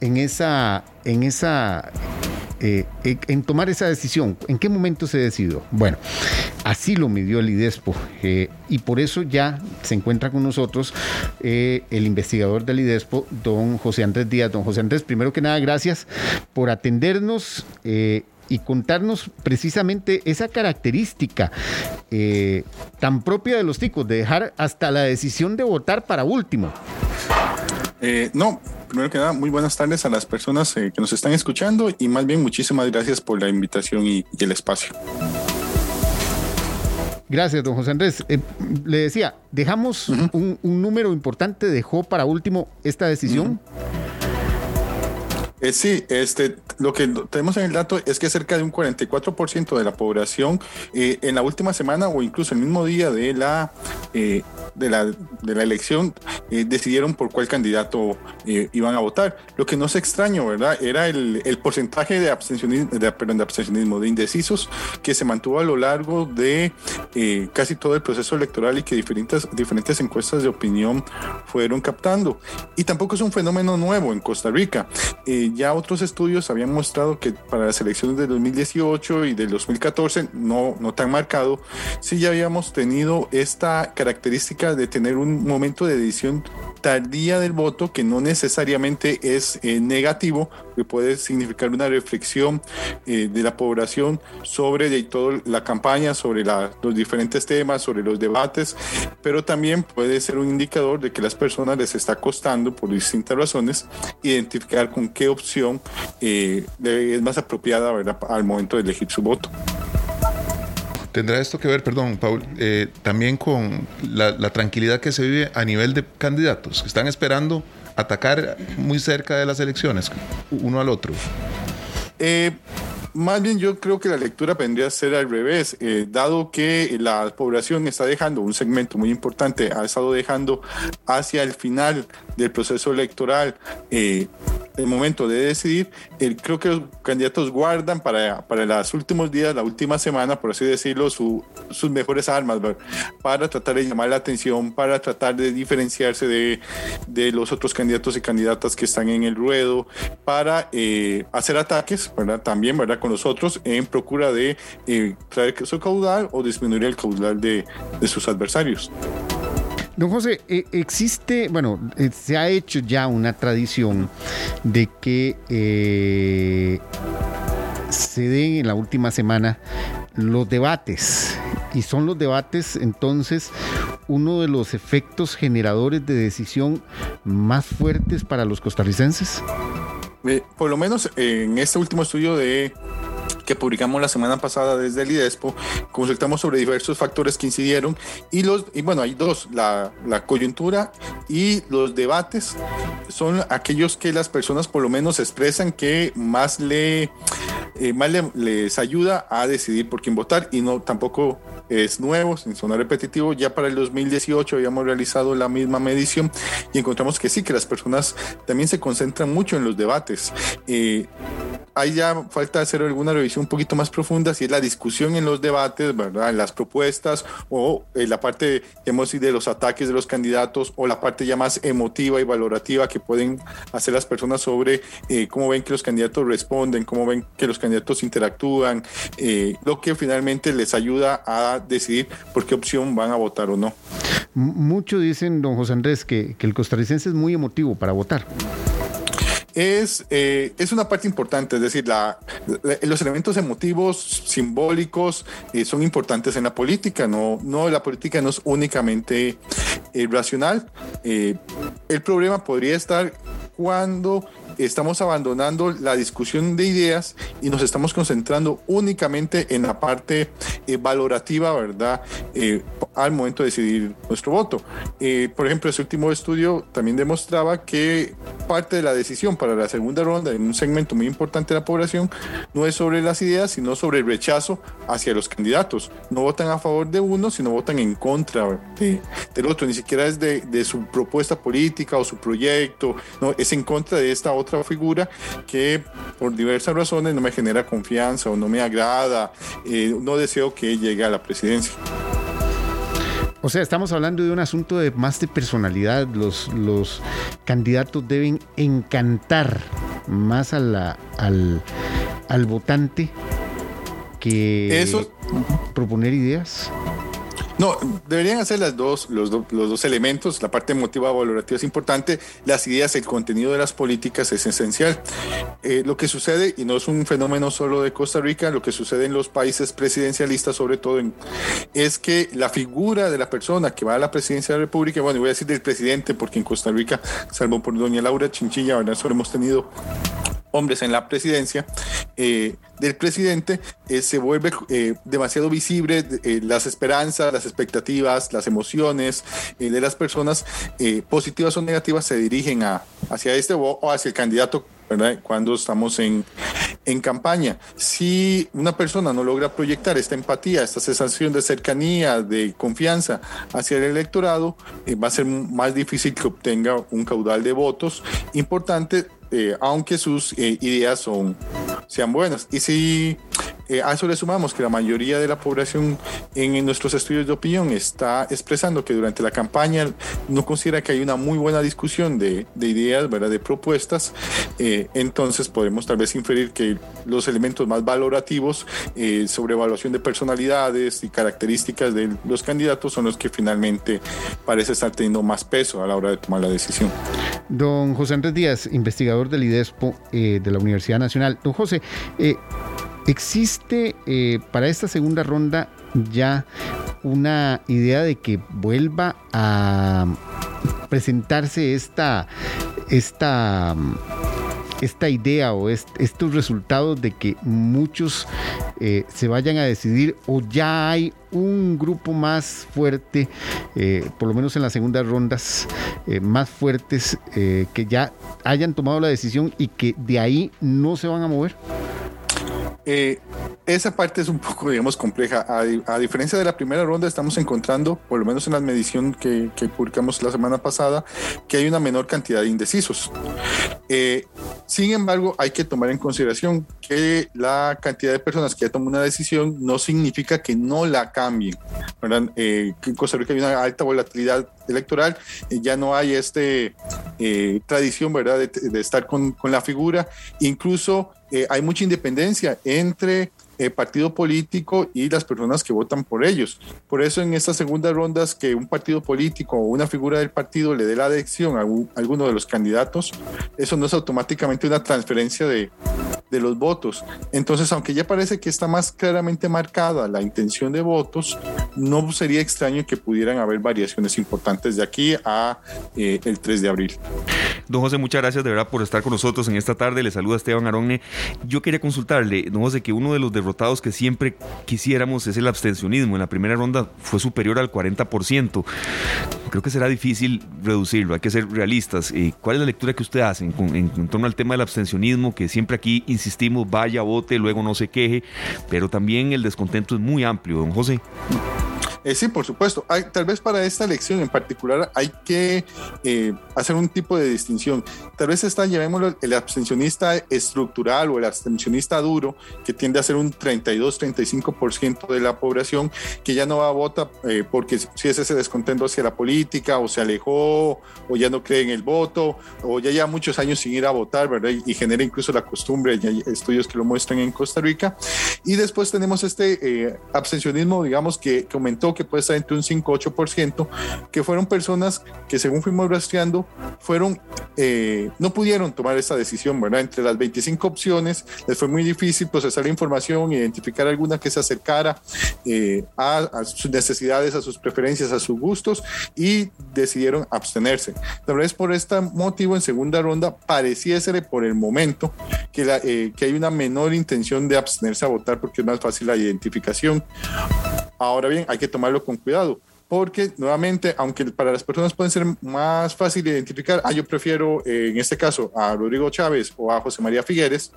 en esa, en esa eh, en tomar esa decisión. ¿En qué momento se decidió? Bueno, así lo midió el IDESPO eh, y por eso ya se encuentra con nosotros eh, el investigador del IDESPO, don José Andrés Díaz. Don José Andrés, primero que nada, gracias por atendernos y contarnos precisamente esa característica eh, tan propia de los ticos, de dejar hasta la decisión de votar para último. Eh, no, primero que nada, muy buenas tardes a las personas eh, que nos están escuchando y más bien muchísimas gracias por la invitación y, el espacio. Gracias, don José Andrés. le decía, dejamos un, número importante, dejó para último esta decisión. Eh, sí, este, lo que tenemos en el dato es que cerca de un 44% de la población eh, en la última semana o incluso el mismo día de la, eh, de la, de la elección decidieron por cuál candidato iban a votar. Lo que no es extraño, ¿verdad? Era el, porcentaje de abstencionismo, de, de abstencionismo, de indecisos que se mantuvo a lo largo de casi todo el proceso electoral y que diferentes, diferentes encuestas de opinión fueron captando. Y tampoco es un fenómeno nuevo en Costa Rica ya otros estudios habían mostrado que para las elecciones de 2018 y del 2014, no, no tan marcado, sí ya habíamos tenido esta característica de tener un momento de decisión tardía del voto que no necesariamente es eh, negativo, que puede significar una reflexión eh, de la población sobre de toda la campaña, sobre los diferentes temas, sobre los debates, pero también puede ser un indicador de que las personas les está costando, por distintas razones, identificar con qué opción eh, es más apropiada al momento de elegir su voto. ¿Tendrá esto que ver, perdón, Paul, eh, también con la, tranquilidad que se vive a nivel de candidatos que están esperando atacar muy cerca de las elecciones, uno al otro? Eh, más bien yo creo que la lectura vendría a ser al revés, eh, dado que la población está dejando un segmento muy importante, ha estado dejando hacia el final del proceso electoral eh, el momento de decidir, creo que los candidatos guardan para, para los últimos días, la última semana, por así decirlo, sus mejores armas para tratar de llamar la atención, para tratar de diferenciarse de, de los otros candidatos y candidatas que están en el ruedo, para eh, hacer ataques, ¿verdad? También, ¿verdad? Con nosotros en procura de eh, traer su caudal o disminuir el caudal de, de sus adversarios. Don José, eh, existe, bueno, eh, se ha hecho ya una tradición de que eh, se den en la última semana los debates. Y son los debates entonces uno de los efectos generadores de decisión más fuertes para los costarricenses. por lo menos en este último estudio de que publicamos la semana pasada desde el IDESPO, consultamos sobre diversos factores que incidieron y los y bueno, hay dos, la, la coyuntura y los debates son aquellos que las personas por lo menos expresan que más le eh, más les ayuda a decidir por quién votar y no tampoco es nuevo, sin sonar repetitivo, ya para el 2018 habíamos realizado la misma medición y encontramos que sí, que las personas también se concentran mucho en los debates. Eh, ahí ya falta hacer alguna revisión un poquito más profunda, si es la discusión en los debates, ¿verdad? En las propuestas o en la parte, hemos de los ataques de los candidatos o la parte ya más emotiva y valorativa que pueden hacer las personas sobre eh, cómo ven que los candidatos responden, cómo ven que los candidatos interactúan, eh, lo que finalmente les ayuda a decidir por qué opción van a votar o no. Muchos dicen, don José Andrés, que, que el costarricense es muy emotivo para votar es, eh, es una parte importante, es decir, la, los elementos emotivos, simbólicos, eh, son importantes en la política, no, no la política no es únicamente eh, racional. el problema podría estar cuando estamos abandonando la discusión de ideas y nos estamos concentrando únicamente en la parte eh, valorativa, ¿verdad? Eh, al momento de decidir nuestro voto. Eh, por ejemplo, ese último estudio también demostraba que parte de la decisión para la segunda ronda en un segmento muy importante de la población no es sobre las ideas, sino sobre el rechazo hacia los candidatos. No votan a favor de uno, sino votan en contra del otro. Ni siquiera es de, de su propuesta política o su proyecto, no, es en contra de esta otra otra figura que por diversas razones no me genera confianza o no me agrada, eh, no deseo que llegue a la presidencia. O sea, estamos hablando de un asunto de más de personalidad. Los, los candidatos deben encantar más a la, al, al votante que Eso, proponer ideas. No, deberían hacer las dos, los, los, dos elementos. La parte emotiva valorativa es importante. Las ideas, el contenido de las políticas es esencial. Eh, lo que sucede, y no es un fenómeno solo de Costa Rica, lo que sucede en los países presidencialistas, sobre todo, es que la figura de la persona que va a la presidencia de la República, bueno, voy a decir del presidente, porque en Costa Rica, salvo por doña Laura Chinchilla, ¿verdad? Solo hemos tenido hombres en la presidencia eh, del presidente, eh, se vuelve eh, demasiado visible las esperanzas, las expectativas, las emociones de las personas, positivas o negativas, se dirigen a, hacia este o hacia el candidato ¿verdad? cuando estamos en, en, campaña. Si una persona no logra proyectar esta empatía, esta sensación de cercanía, de confianza hacia el electorado, va a ser más difícil que obtenga un caudal de votos importante eh, aunque sus eh, ideas son, sean buenas. Y si eh, a eso le sumamos que la mayoría de la población en, nuestros estudios de opinión está expresando que durante la campaña no considera que hay una muy buena discusión de, de ideas, ¿verdad? de propuestas, entonces podemos tal vez inferir que los elementos más valorativos sobre evaluación de personalidades y características de los candidatos son los que finalmente parece estar teniendo más peso a la hora de tomar la decisión. Don José Andrés Díaz, investigador del IDESPO eh, de la Universidad Nacional. Don José, eh, ¿existe eh, para esta segunda ronda ya una idea de que vuelva a presentarse esta, esta esta idea o estos resultados de que muchos eh, se vayan a decidir o ya hay un grupo más fuerte, eh, por lo menos en las segundas rondas, más fuertes que ya hayan tomado la decisión y que de ahí no se van a mover? Eh, esa parte es un poco, digamos, compleja. A, diferencia de la primera ronda, estamos encontrando, por lo menos en la medición que, publicamos la semana pasada, que hay una menor cantidad de indecisos. Eh, sin embargo, hay que tomar en consideración que la cantidad de personas que ya toman una decisión no significa que no la cambien. Eh, en Costa Rica hay una alta volatilidad electoral, ya no hay este tradición, ¿verdad?, de, estar con, con la figura. Incluso eh, hay mucha independencia entre el partido político y las personas que votan por ellos. Por eso en estas segundas rondas que un partido político o una figura del partido le dé la elección a, alguno de los candidatos, eso no es automáticamente una transferencia de, de los votos. Entonces, aunque ya parece que está más claramente marcada la intención de votos, no sería extraño que pudieran haber variaciones importantes de aquí a eh, el 3 de abril. Don José, muchas gracias de verdad por estar con nosotros en esta tarde. Le saluda Esteban Aronne. Yo quería consultarle, don José, que uno de los derrotados que siempre quisiéramos es el abstencionismo. En la primera ronda fue superior al 40%. Creo que será difícil reducirlo, hay que ser realistas. Eh, ¿Cuál es la lectura que usted hace en, en, torno al tema del abstencionismo? Que siempre aquí insistimos, vaya, vote, luego no se queje, pero también el descontento es muy amplio, don José. Eh, sí, por supuesto. Tal vez para esta elección en particular hay que eh, hacer un tipo de distinción. Tal vez está, llamémoslo, el abstencionista estructural o el abstencionista duro, que tiende a ser un 32-35% de la población, que ya no va a votar eh, porque si es ese descontento hacia la política, o se alejó, o ya no cree en el voto, o ya lleva muchos años sin ir a votar, ¿verdad? Y, genera incluso la costumbre, hay estudios que lo muestran en Costa Rica. Y después tenemos este abstencionismo, digamos, que aumentó que puede estar entre un 5-8%, que fueron personas que según fuimos rastreando, fueron, eh, no pudieron tomar esa decisión, ¿verdad? Entre las 25 opciones, les fue muy difícil procesar la información, identificar alguna que se acercara eh, a, a, sus necesidades, a sus preferencias, a sus gustos y decidieron abstenerse. Tal vez por este motivo, en segunda ronda, pareciese por el momento que, la, eh, que hay una menor intención de abstenerse a votar porque es más fácil la identificación. Ahora bien, hay que tomarlo con cuidado porque nuevamente, aunque para las personas pueden ser más fácil identificar, ah, yo prefiero eh, en este caso a Rodrigo Chávez o a José María Figueres,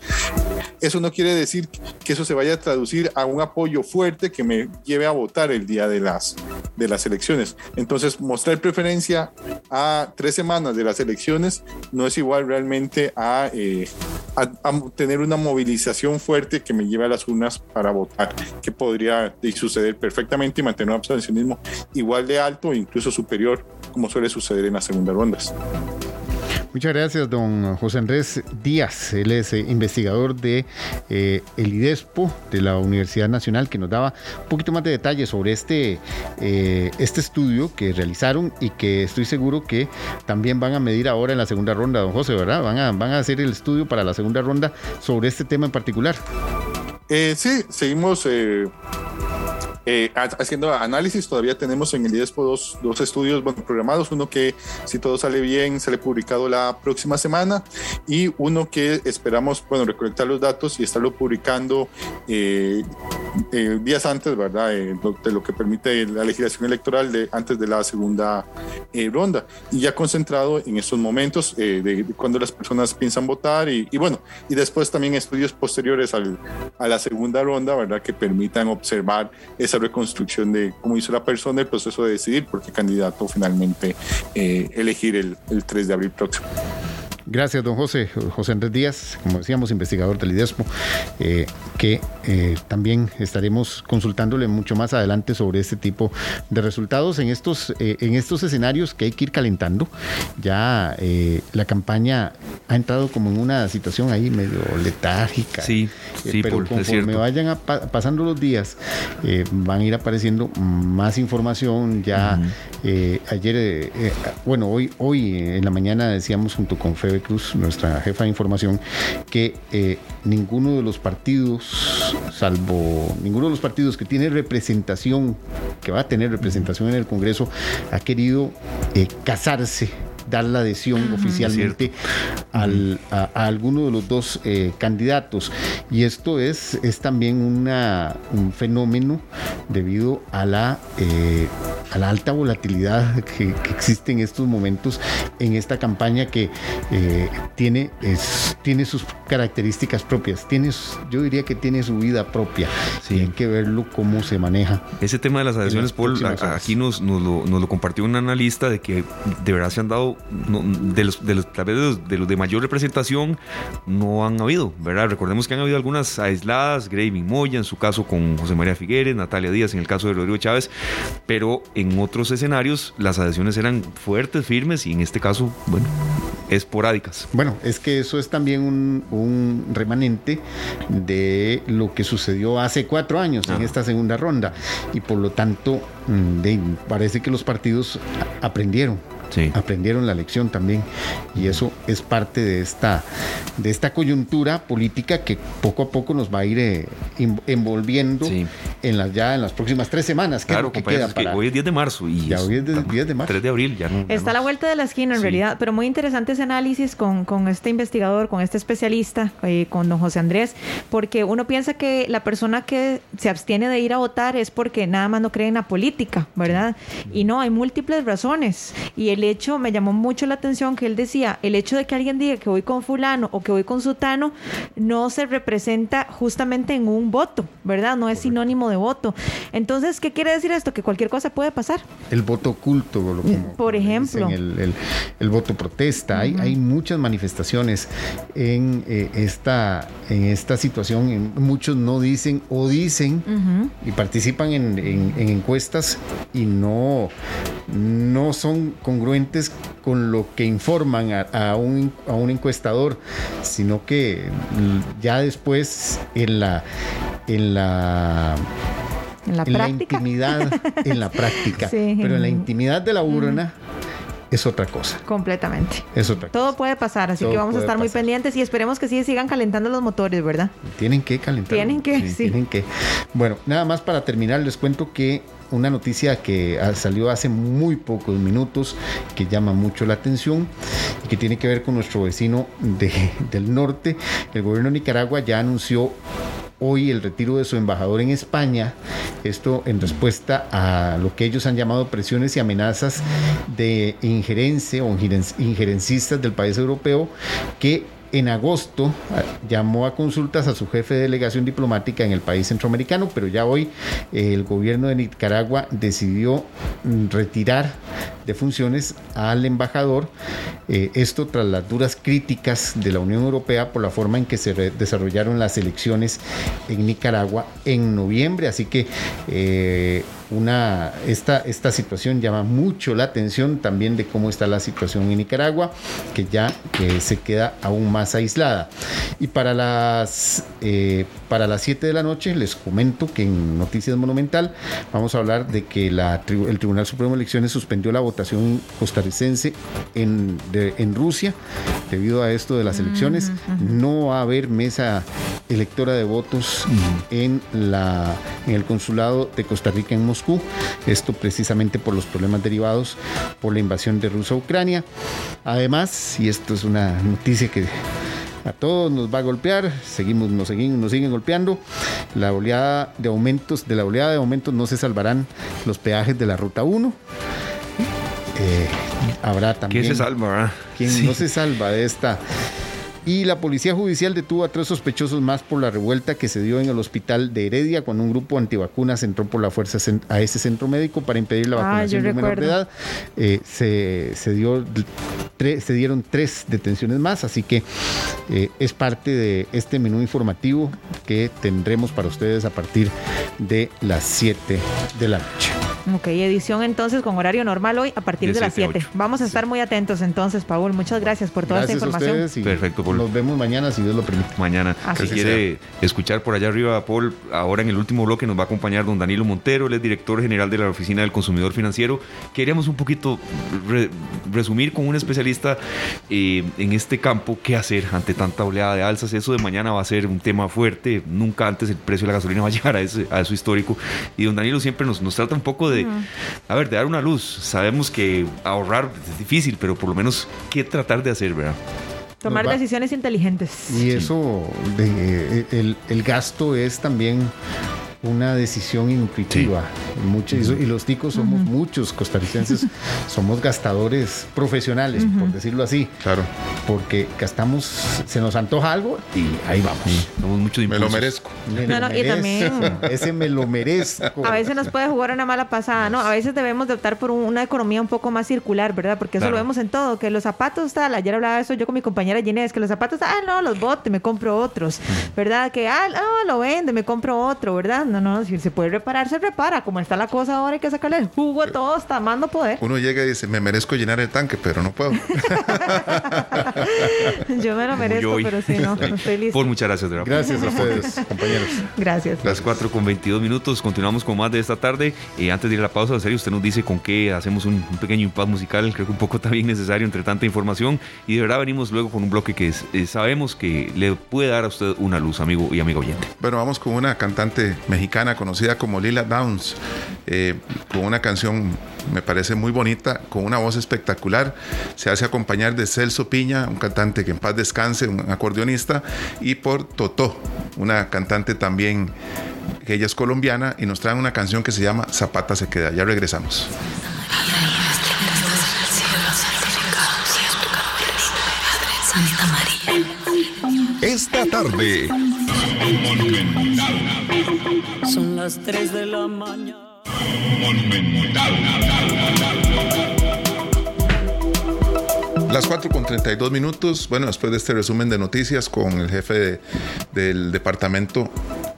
eso no quiere decir que eso se vaya a traducir a un apoyo fuerte que me lleve a votar el día de las, de las elecciones. Entonces, mostrar preferencia a tres semanas de las elecciones no es igual realmente a, eh, a, a tener una movilización fuerte que me lleve a las urnas para votar, que podría suceder perfectamente y mantener un abstencionismo igual de alto incluso superior, como suele suceder en las segundas rondas. Muchas gracias, don José Andrés Díaz. Él es eh, investigador de eh, el IDESPO de la Universidad Nacional, que nos daba un poquito más de detalles sobre este, eh, este estudio que realizaron y que estoy seguro que también van a medir ahora en la segunda ronda, don José, ¿verdad? Van a, van a hacer el estudio para la segunda ronda sobre este tema en particular. Eh, sí, seguimos eh, eh, haciendo análisis. Todavía tenemos en el IDESPO dos, dos, estudios bueno, programados. Uno que, si todo sale bien, sale publicado la próxima semana. Y uno que esperamos, bueno, recolectar los datos y estarlo publicando eh, eh, días antes, ¿verdad? de lo que permite la legislación electoral de, antes de la segunda ronda. Y ya concentrado en estos momentos de, de, cuando las personas piensan votar. Y, y, bueno, y después también estudios posteriores al, a la segunda ronda, ¿verdad? Que permitan observar esa reconstrucción de cómo hizo la persona el proceso de decidir por qué candidato finalmente eh, elegir el, el 3 de abril próximo. Gracias, don José. José Andrés Díaz, como decíamos, investigador del IDESPO, eh, que eh, también estaremos consultándole mucho más adelante sobre este tipo de resultados en estos, eh, en estos escenarios que hay que ir calentando. Ya eh, la campaña ha entrado como en una situación ahí medio letárgica. Sí, sí, pero por, conforme vayan a pa pasando los días, van a ir apareciendo más información. Ya uh -huh. ayer, bueno, hoy, hoy en la mañana decíamos junto con Febe Cruz, nuestra jefa de información, que eh, ninguno de los partidos, salvo ninguno de los partidos que tiene representación, que va a tener representación en el Congreso, ha querido eh, casarse dar la adhesión uh -huh, oficialmente al, a, a, alguno de los dos eh, candidatos. Y esto es, es también una, un fenómeno debido a la, eh, a la alta volatilidad que, que, existe en estos momentos en esta campaña que eh, tiene, es, tiene sus características propias, tiene, yo diría que tiene su vida propia. Sí. Hay que verlo cómo se maneja. Ese tema de las adhesiones, Paul, aquí nos, nos, lo, nos lo compartió un analista de que de verdad se han dado no, de los de los tal vez de los, de los, de mayor representación no han habido, ¿verdad? Recordemos que han habido algunas aisladas, Graving Moya en su caso con José María Figueres, Natalia Díaz en el caso de Rodrigo Chávez, pero en otros escenarios las adhesiones eran fuertes, firmes y en este caso, bueno, esporádicas. Bueno, es que eso es también un, un remanente de lo que sucedió hace cuatro años Ajá. en esta segunda ronda y por lo tanto mm, de, parece que los partidos aprendieron Sí. aprendieron la lección también y eso es parte de esta de esta coyuntura política que poco a poco nos va a ir eh, envolviendo sí. en las ya en las próximas tres semanas claro que queda para... hoy es 10 de marzo y ya hoy es 10 de marzo 3 de abril ya no, está ya no... a la vuelta de la esquina en sí. realidad pero muy interesante ese análisis con, con este investigador con este especialista eh, con don José Andrés porque uno piensa que la persona que se abstiene de ir a votar es porque nada más no cree en la política verdad y no hay múltiples razones y el hecho, me llamó mucho la atención que él decía, el hecho de que alguien diga que voy con fulano o que voy con sutano no se representa justamente en un voto, ¿verdad? No es sinónimo de voto. Entonces, ¿qué quiere decir esto? Que cualquier cosa puede pasar. El voto oculto, por ejemplo. El, el, voto protesta. hay, hay muchas manifestaciones en, eh, esta, en esta situación. Muchos no dicen o dicen y participan en, en, encuestas y no, no son congruentes con lo que informan a, un, a un encuestador, sino que ya después en la en la en la, intimidad, en la práctica, pero en la intimidad de la urna es otra cosa. Completamente. Es otra Todo puede pasar, así que vamos a estar muy pendientes y esperemos que sí sigan calentando los motores, ¿verdad? Tienen que calentar. Tienen que, sí. Tienen que. Bueno, nada más para terminar, les cuento que una noticia que salió hace muy pocos minutos, que llama mucho la atención y que tiene que ver con nuestro vecino del norte. El gobierno de Nicaragua ya anunció hoy el retiro de su embajador en España, esto en respuesta a lo que ellos han llamado presiones y amenazas de injerencia o injerencistas del país europeo que en agosto ah, llamó a consultas a su jefe de delegación diplomática en el país centroamericano, pero ya hoy eh, el gobierno de Nicaragua decidió mm, retirar de funciones al embajador, eh, esto tras las duras críticas de la Unión Europea por la forma en que se desarrollaron las elecciones en Nicaragua en noviembre, así que eh, una, esta, esta situación llama mucho la atención también de cómo está la situación en Nicaragua, que ya se queda aún más aislada. Y para las, eh, para las 7 de la noche les comento que en Noticias Monumental vamos a hablar de que la, el Tribunal Supremo de Elecciones suspendió la votación costarricense en, en Rusia debido a esto de las elecciones. No va a haber mesa electora de votos en, la, en el consulado de Costa Rica en Moscú. Esto precisamente por los problemas derivados por la invasión de Rusia a Ucrania. Además, y esto es una noticia que a todos nos va a golpear, seguimos, nos, seguimos, nos siguen golpeando. La oleada de aumentos, de la oleada de aumentos no se salvarán los peajes de la ruta 1. Eh, habrá también. ¿Quién se salva? ¿Quién no se salva de esta y la policía judicial detuvo a tres sospechosos más por la revuelta que se dio en el hospital de Heredia cuando un grupo antivacunas entró por la fuerza a ese centro médico para impedir la ah, vacunación de menor de edad. Eh, se, dio, se dieron tres detenciones más, así que eh, es parte de este menú informativo que tendremos para ustedes a partir de las 7 de la noche. Ok, edición entonces con horario normal hoy a partir de, las 7. Vamos a estar muy atentos entonces, Paul. Muchas gracias por toda esta información. Perfecto, Paul. Nos vemos mañana si Dios lo permite. Mañana. Si quiere escuchar por allá arriba, Paul, ahora en el último bloque nos va a acompañar don Danilo Montero, él es director general de la Oficina del Consumidor Financiero. Queríamos un poquito resumir con un especialista eh, en este campo qué hacer ante tanta oleada de alzas. Eso de mañana va a ser un tema fuerte. Nunca antes el precio de la gasolina va a llegar a, ese, a eso histórico. Y don Danilo siempre nos, nos trata un poco de a ver, de dar una luz. Sabemos que ahorrar es difícil, pero por lo menos, ¿qué tratar de hacer, verdad? Tomar decisiones inteligentes. Y eso, de, el, el gasto es también una decisión intuitiva. y los ticos somos muchos costarricenses, somos gastadores profesionales, por decirlo así. Claro. Porque gastamos, se nos antoja algo y ahí vamos. Somos muchos Me lo merezco. Me no, y también. Ese me lo merezco. A veces nos puede jugar una mala pasada, ¿no? A veces debemos de optar por una economía un poco más circular, ¿verdad? Porque eso lo vemos en todo, que los zapatos, tal, ayer hablaba de eso yo con mi compañera Ginés, que los zapatos, ah, no, los bote, me compro otros, ¿verdad? Que, ah, no, lo vende, me compro otro, ¿verdad? No, no, si se puede reparar, se repara. Como está la cosa ahora, hay que sacarle el jugo a todo, está amando poder. Uno llega y dice, me merezco llenar el tanque, pero no puedo. Yo me lo merezco, pero si no, no estoy listo. Por muchas gracias, Gracias a ustedes, compañeros. Gracias. Las 4 con 22 minutos, continuamos con más de esta tarde. y antes de ir a la pausa, en serio, usted nos dice con qué hacemos un, pequeño impas musical, creo que un poco también necesario entre tanta información. Y de verdad venimos luego con un bloque que eh, sabemos que le puede dar a usted una luz, amigo y amigo oyente. Bueno, vamos con una cantante mexicana conocida como Lila Downs, eh, con una canción me parece muy bonita, con una voz espectacular. Se hace acompañar de Celso Piña, un cantante que en paz descanse, un acordeonista, y por Totó, una cantante también que ella es colombiana, y nos traen una canción que se llama Zapata se queda. Ya regresamos. Esta tarde. Las 3 de la mañana. Las 4 con 32 minutos. Bueno, después de este resumen de noticias con el jefe de- del departamento,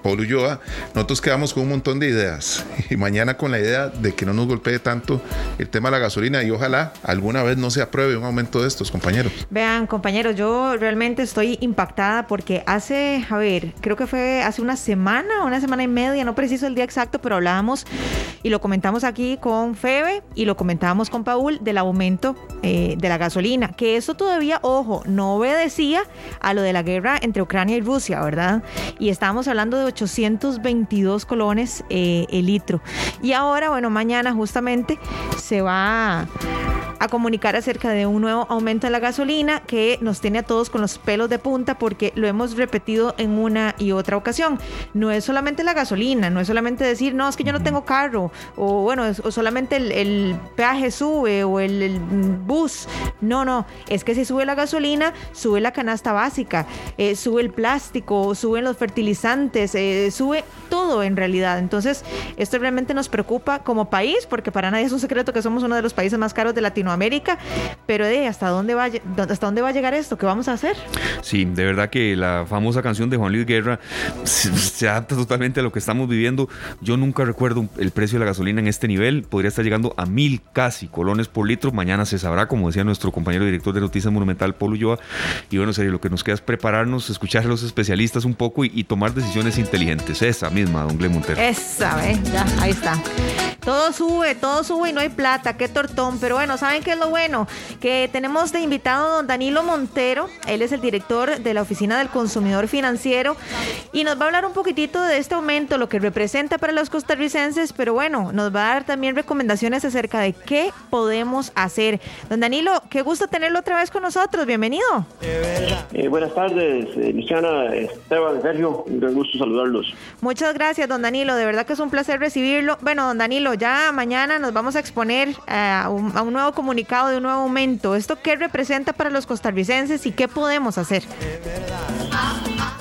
Paul Ulloa, nosotros quedamos con un montón de ideas. Y mañana con la idea de que no nos golpee tanto el tema de la gasolina y ojalá alguna vez no se apruebe un aumento de estos, compañeros. Vean, compañeros, yo realmente estoy impactada porque hace, a ver, creo que fue hace una semana, una semana y media, no preciso el día exacto, pero hablábamos y lo comentamos aquí con Febe y lo comentábamos con Paul del aumento eh, de la gasolina, que eso todavía, ojo, no obedecía a lo de la guerra entre Ucrania y Rusia, ¿verdad? Y estábamos hablando de 822 colones eh, el litro. Y ahora, bueno, mañana justamente se va comunicar acerca de un nuevo aumento en la gasolina que nos tiene a todos con los pelos de punta porque lo hemos repetido en una y otra ocasión. No es solamente la gasolina, no es solamente decir, no, es que yo no tengo carro, o bueno, o solamente el, peaje sube o el, el bus. No, no, es que si sube la gasolina, sube la canasta básica, eh, sube el plástico, suben los fertilizantes, eh, sube todo en realidad. Entonces, esto realmente nos preocupa como país, porque para nadie es un secreto que somos uno de los países más caros de Latinoamérica, pero de hasta dónde va, hasta dónde va a llegar esto, ¿qué vamos a hacer? Sí, de verdad que la famosa canción de Juan Luis Guerra se, se adapta totalmente a lo que estamos viviendo. Yo nunca recuerdo el precio de la gasolina en este nivel. Podría estar llegando a mil casi colones por litro. Mañana se sabrá, como decía nuestro compañero director de Noticias Monumental, Polo Ulloa. Y bueno, serio, lo que nos queda es prepararnos, escuchar a los especialistas un poco y, y tomar decisiones inteligentes. Esa misma, don Glen Montero. Esa, ¿eh? Ya, ahí está. Todo sube, todo sube y no hay plata, qué tortón. Pero bueno, ¿saben qué es lo bueno? Que tenemos de invitado a don Danilo Montero. Él es el director de la Oficina del Consumidor Financiero y nos va a hablar un poquitito de este aumento, lo que representa para los costarricenses, pero bueno, nos va a dar también recomendaciones acerca de qué podemos hacer. Don Danilo, qué gusto tenerlo otra vez con nosotros. Bienvenido. Eh, buenas tardes, eh, Luciana, Esteban, Sergio, un gran gusto saludarlos. Muchas gracias, don Danilo. De verdad que es un placer recibirlo. Bueno, don Danilo, ya mañana nos vamos a exponer a, un, a un nuevo comunicado de un nuevo aumento. ¿Esto qué representa para los costarricenses y qué podemos hacer?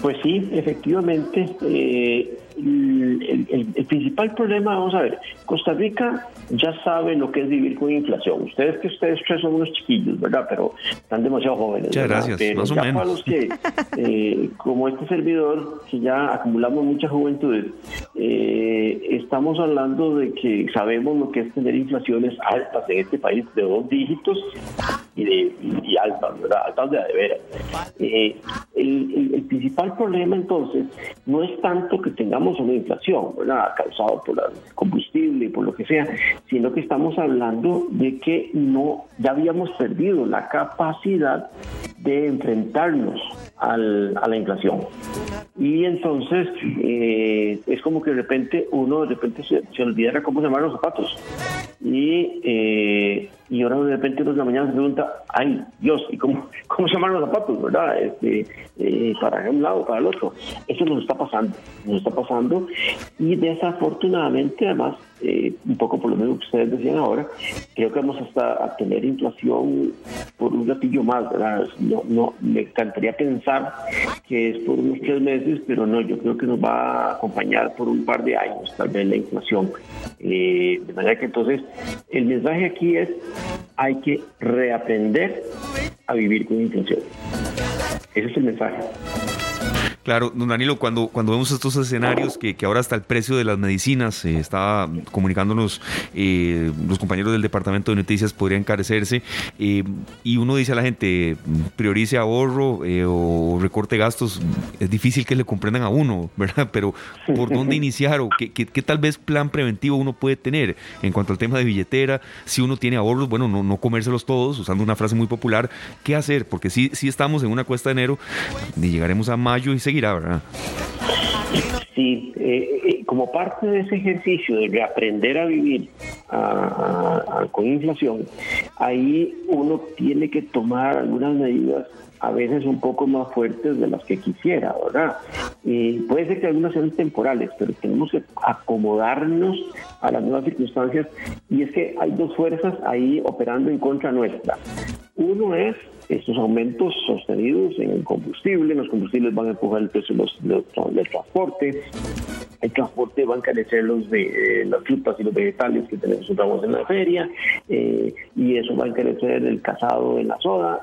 Pues sí, efectivamente, eh, el, el- el principal problema, vamos a ver, Costa Rica ya sabe lo que es vivir con inflación. Ustedes que ustedes tres son unos chiquillos, ¿verdad? Pero están demasiado jóvenes. Muchas ¿verdad? gracias, Pero más o ya menos. para los que, eh, como este servidor, que ya acumulamos mucha juventud, eh, estamos hablando de que sabemos lo que es tener inflaciones altas en este país de dos dígitos y, de, y altas, ¿verdad? Altas de veras. Eh, el- el principal problema entonces no es tanto que tengamos una inflación, ¿verdad? Causado por el combustible por lo que sea, sino que estamos hablando de que no, ya habíamos perdido la capacidad de enfrentarnos al- a la inflación. Y entonces eh, es como que de repente uno de repente se, se olvida cómo se llaman los zapatos. Y, eh, y ahora de repente uno de la mañana se pregunta, ay Dios, ¿y cómo, cómo se llaman los zapatos? ¿Verdad? Este, eh, para un lado, para el otro. Eso nos está pasando, nos está pasando. Y desafortunadamente, además, eh, un poco por lo mismo que ustedes decían ahora, creo que vamos hasta a tener inflación por un ratillo más, ¿verdad? No, no, me encantaría pensar que es por unos tres meses, pero no, yo creo que nos va a acompañar por un par de años, tal vez la inflación. Eh, de manera que entonces, el mensaje aquí es, hay que reaprender a vivir con inflación. Ese es el mensaje. Claro, don Danilo, cuando, cuando vemos estos escenarios, que, que ahora hasta el precio de las medicinas, eh, estaba comunicándonos eh, los compañeros del Departamento de Noticias, podría encarecerse, eh, y uno dice a la gente, priorice ahorro eh, o recorte gastos, es difícil que le comprendan a uno, ¿verdad? Pero ¿por dónde iniciar o qué, qué- qué tal vez plan preventivo uno puede tener en cuanto al tema de billetera? Si uno tiene ahorros, bueno, no, no comérselos todos, usando una frase muy popular, ¿qué hacer? Porque sí, sí estamos en una cuesta de enero y llegaremos a mayo y seguirá, ¿verdad? Sí, eh, eh, como parte de ese ejercicio de reaprender a vivir a- a- a- con inflación, ahí uno tiene que tomar algunas medidas a veces un poco más fuertes de las que quisiera, ¿verdad? Puede ser que algunas sean temporales, pero tenemos que acomodarnos a las nuevas circunstancias y es que hay dos fuerzas ahí operando en contra nuestra. Uno es estos aumentos sostenidos en combustible, los combustibles van a empujar el precio de de del transporte, el transporte va a encarecer los de, las frutas y los vegetales que tenemos en la feria, y eso va a encarecer el casado en la soda.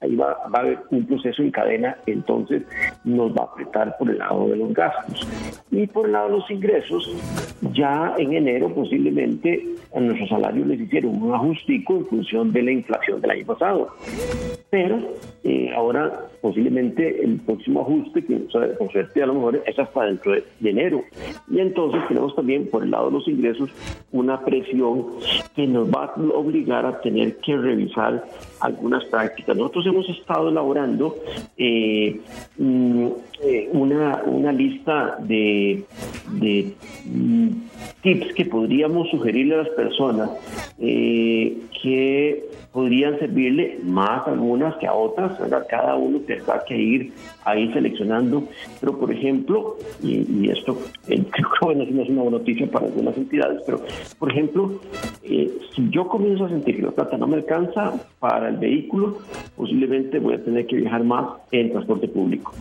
Ahí va, va a haber un proceso en cadena, entonces nos va a apretar por el lado de los gastos. Y por el lado de los ingresos, ya en enero posiblemente a nuestros salarios les hicieron un ajustico en función de la inflación del año pasado. Pero eh, ahora posiblemente el próximo ajuste, que por suerte a lo mejor es hasta dentro de, enero. Y entonces tenemos también por el lado de los ingresos una presión que nos va a obligar a tener que revisar algunas prácticas. Nosotros hemos estado elaborando eh, mm, eh, una, una, lista de, mm, tips que podríamos sugerirle a las personas que podrían servirle más algunas que a otras, cada uno tendrá que ir ahí seleccionando, pero por ejemplo, y, esto eh, creo que no es una buena noticia para algunas entidades, pero por ejemplo, eh, si yo comienzo a sentir que la plata no me alcanza para el vehículo, posiblemente voy a tener que viajar más en transporte público.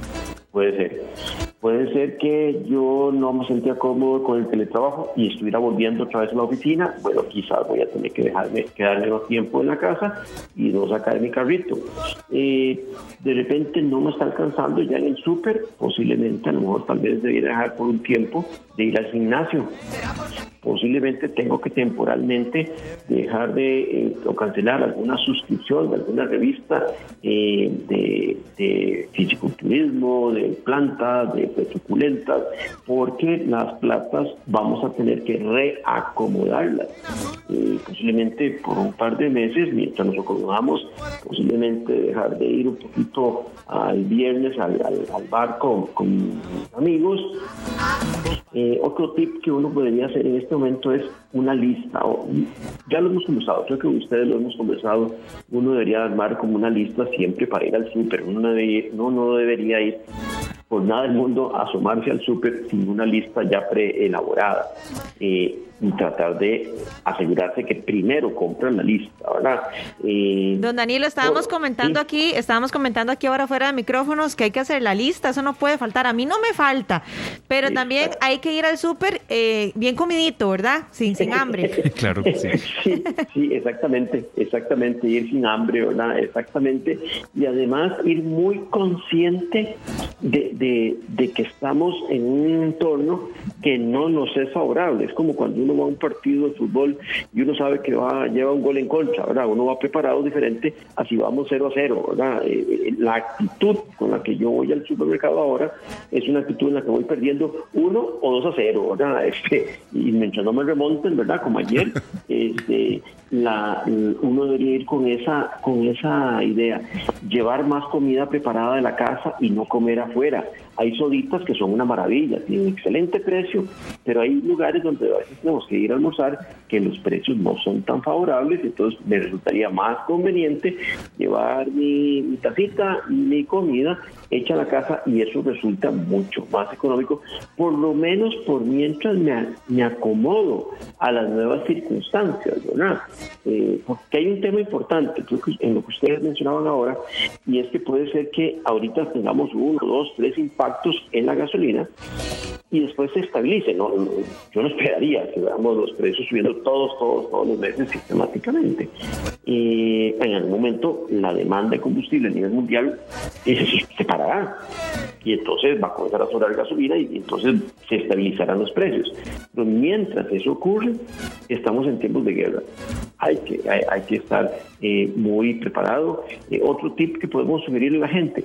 Puede ser. Puede ser que yo no me sentía cómodo con el teletrabajo y estuviera volviendo otra vez a la oficina. Bueno, quizás voy a tener que dejarme quedarme más tiempo en la casa y no sacar mi carrito. Eh, de repente no me está alcanzando ya en el súper. Posiblemente, a lo mejor, tal vez debería dejar por un tiempo de ir al gimnasio posiblemente tengo que temporalmente dejar de eh, cancelar alguna suscripción de alguna revista eh, de fisiculturismo, de plantas, de suculentas, porque las platas vamos a tener que reacomodarlas. Eh, posiblemente por un par de meses, mientras nos acomodamos, posiblemente dejar de ir un poquito al viernes al, al, bar con, amigos. otro tip que uno podría hacer en este momento es una lista. Ya lo hemos conversado, creo que ustedes lo hemos conversado. Uno debería armar como una lista siempre para ir al súper. Uno, no, no debería ir por nada del mundo asomarse al súper sin una lista ya preelaborada. Eh, y tratar de asegurarse que primero compran la lista, ¿verdad? Eh, Don Danilo, estábamos comentando aquí, estábamos comentando aquí ahora fuera de micrófonos que hay que hacer la lista, eso no puede faltar. A mí no me falta, pero también hay que ir al súper eh, bien comidito, ¿verdad? Sin, sin hambre. claro que sí. sí. exactamente, exactamente, ir sin hambre, ¿verdad? Exactamente. Y además ir muy consciente de, de, de que estamos en un entorno que no nos es favorable. Es como cuando uno va a un partido de fútbol y uno sabe que va lleva un gol en contra, ¿verdad? Uno va preparado diferente así vamos 0 a 0, ¿verdad? Eh, eh, la actitud con la que yo voy al supermercado ahora es una actitud en la que voy perdiendo 1 o 2 a 0, ¿verdad? Este, y mientras no me remonten, ¿verdad? Como ayer, este, la, uno debería ir con esa, con esa idea, llevar más comida preparada de la casa y no comer afuera. Hay soditas que son una maravilla, tienen excelente precio, pero hay lugares donde a veces tenemos que ir a almorzar que los precios no son tan favorables, entonces me resultaría más conveniente llevar mi, mi tacita y mi comida hecha la casa y eso resulta mucho más económico, por lo menos por mientras me, acomodo a las nuevas circunstancias, ¿verdad? Eh, porque hay un tema importante en lo que ustedes mencionaban ahora, y es que puede ser que ahorita tengamos uno, dos, tres impactos en la gasolina y después se estabilice. No, yo no esperaría que veamos los precios subiendo todos, todos, todos los meses sistemáticamente. Y en algún momento la demanda de combustible a nivel mundial se y entonces va a comenzar a sobrar gasolina y entonces se estabilizarán los precios. Pero mientras eso ocurre, estamos en tiempos de guerra. Hay que, hay, que estar eh, muy preparado. Eh, otro tip que podemos sugerirle a la gente,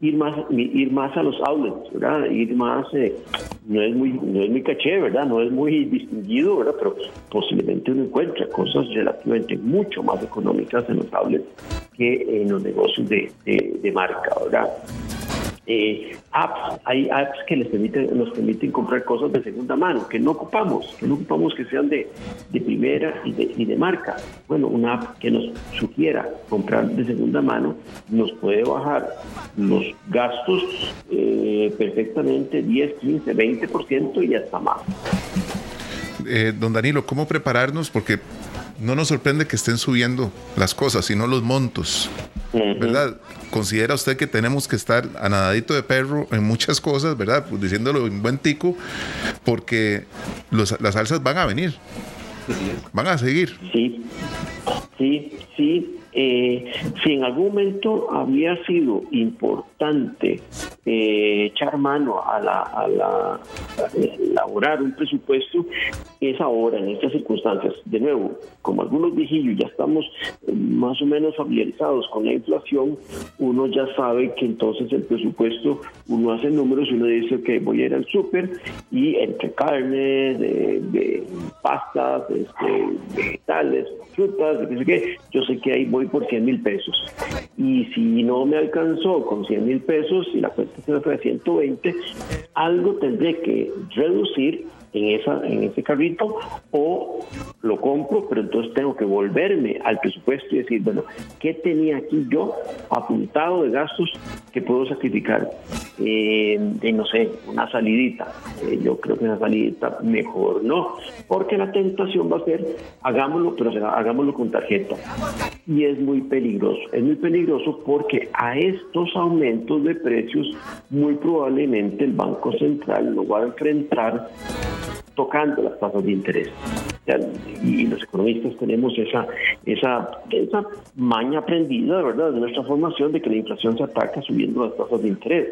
ir más, ir más a los outlets, ¿verdad? Ir más, eh, no, es muy, no es muy caché, ¿verdad? No es muy distinguido, ¿verdad? Pero posiblemente uno encuentra cosas relativamente mucho más económicas en los outlets que en los negocios de, de marca, ¿verdad? Eh, apps, hay apps que nos permiten comprar cosas de segunda mano, que no ocupamos, que no ocupamos que sean de, de primera y de, y de, marca. Bueno, una app que nos sugiera comprar de segunda mano nos puede bajar los gastos eh, perfectamente 10, 15, 20% y hasta más. Eh, don Danilo, ¿cómo prepararnos? Porque no nos sorprende que estén subiendo las cosas, sino los montos. ¿Verdad? ¿Considera usted que tenemos que estar a nadadito de perro en muchas cosas, ¿verdad? Pues diciéndolo en buen tico, porque las alzas van a venir. Van a seguir. Sí, sí, sí. Eh, si en algún momento había sido importante eh, echar mano a la, a la elaborar un presupuesto, es ahora, en estas circunstancias. De nuevo, como algunos viejillos ya estamos eh, más o menos familiarizados con la inflación, uno ya sabe que entonces el presupuesto, uno hace números y uno dice que voy a ir al súper y entre carne, de, pastas, este, vegetales, frutas, yo sé que ahí voy por 100 mil pesos. Y si no me alcanzó con 100 mil pesos y la cuenta se me fue a 120, algo tendré que reducir en, esa, en ese carrito o lo compro, pero entonces tengo que volverme al presupuesto y decir, bueno, ¿qué tenía aquí yo apuntado de gastos que puedo sacrificar? Eh, no sé, una salidita. Eh, yo creo que una salidita mejor no, porque la tentación va a ser, hagámoslo, pero hagámoslo con tarjeta. Y es muy peligroso. Es muy peligroso porque a estos aumentos de precios muy probablemente el Banco Central lo va a enfrentar tocando las tasas de interés. Y los economistas tenemos esa, esa, esa maña aprendida, ¿verdad?, de nuestra formación de que la inflación se ataca subiendo las tasas de interés.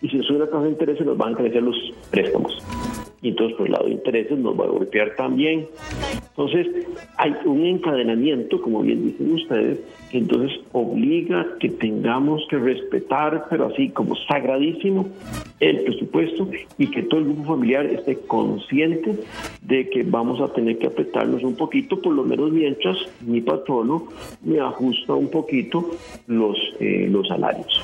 Y si sube la tasa de interés, se nos van a crecer los préstamos y entonces por el lado de intereses nos va a golpear también. Entonces hay un encadenamiento, como bien dicen ustedes, que entonces obliga que tengamos que respetar, pero así como sagradísimo, el presupuesto y que todo el grupo familiar esté consciente de que vamos a tener que apretarnos un poquito, por lo menos mientras mi patrono me ajusta un poquito los, eh, los salarios.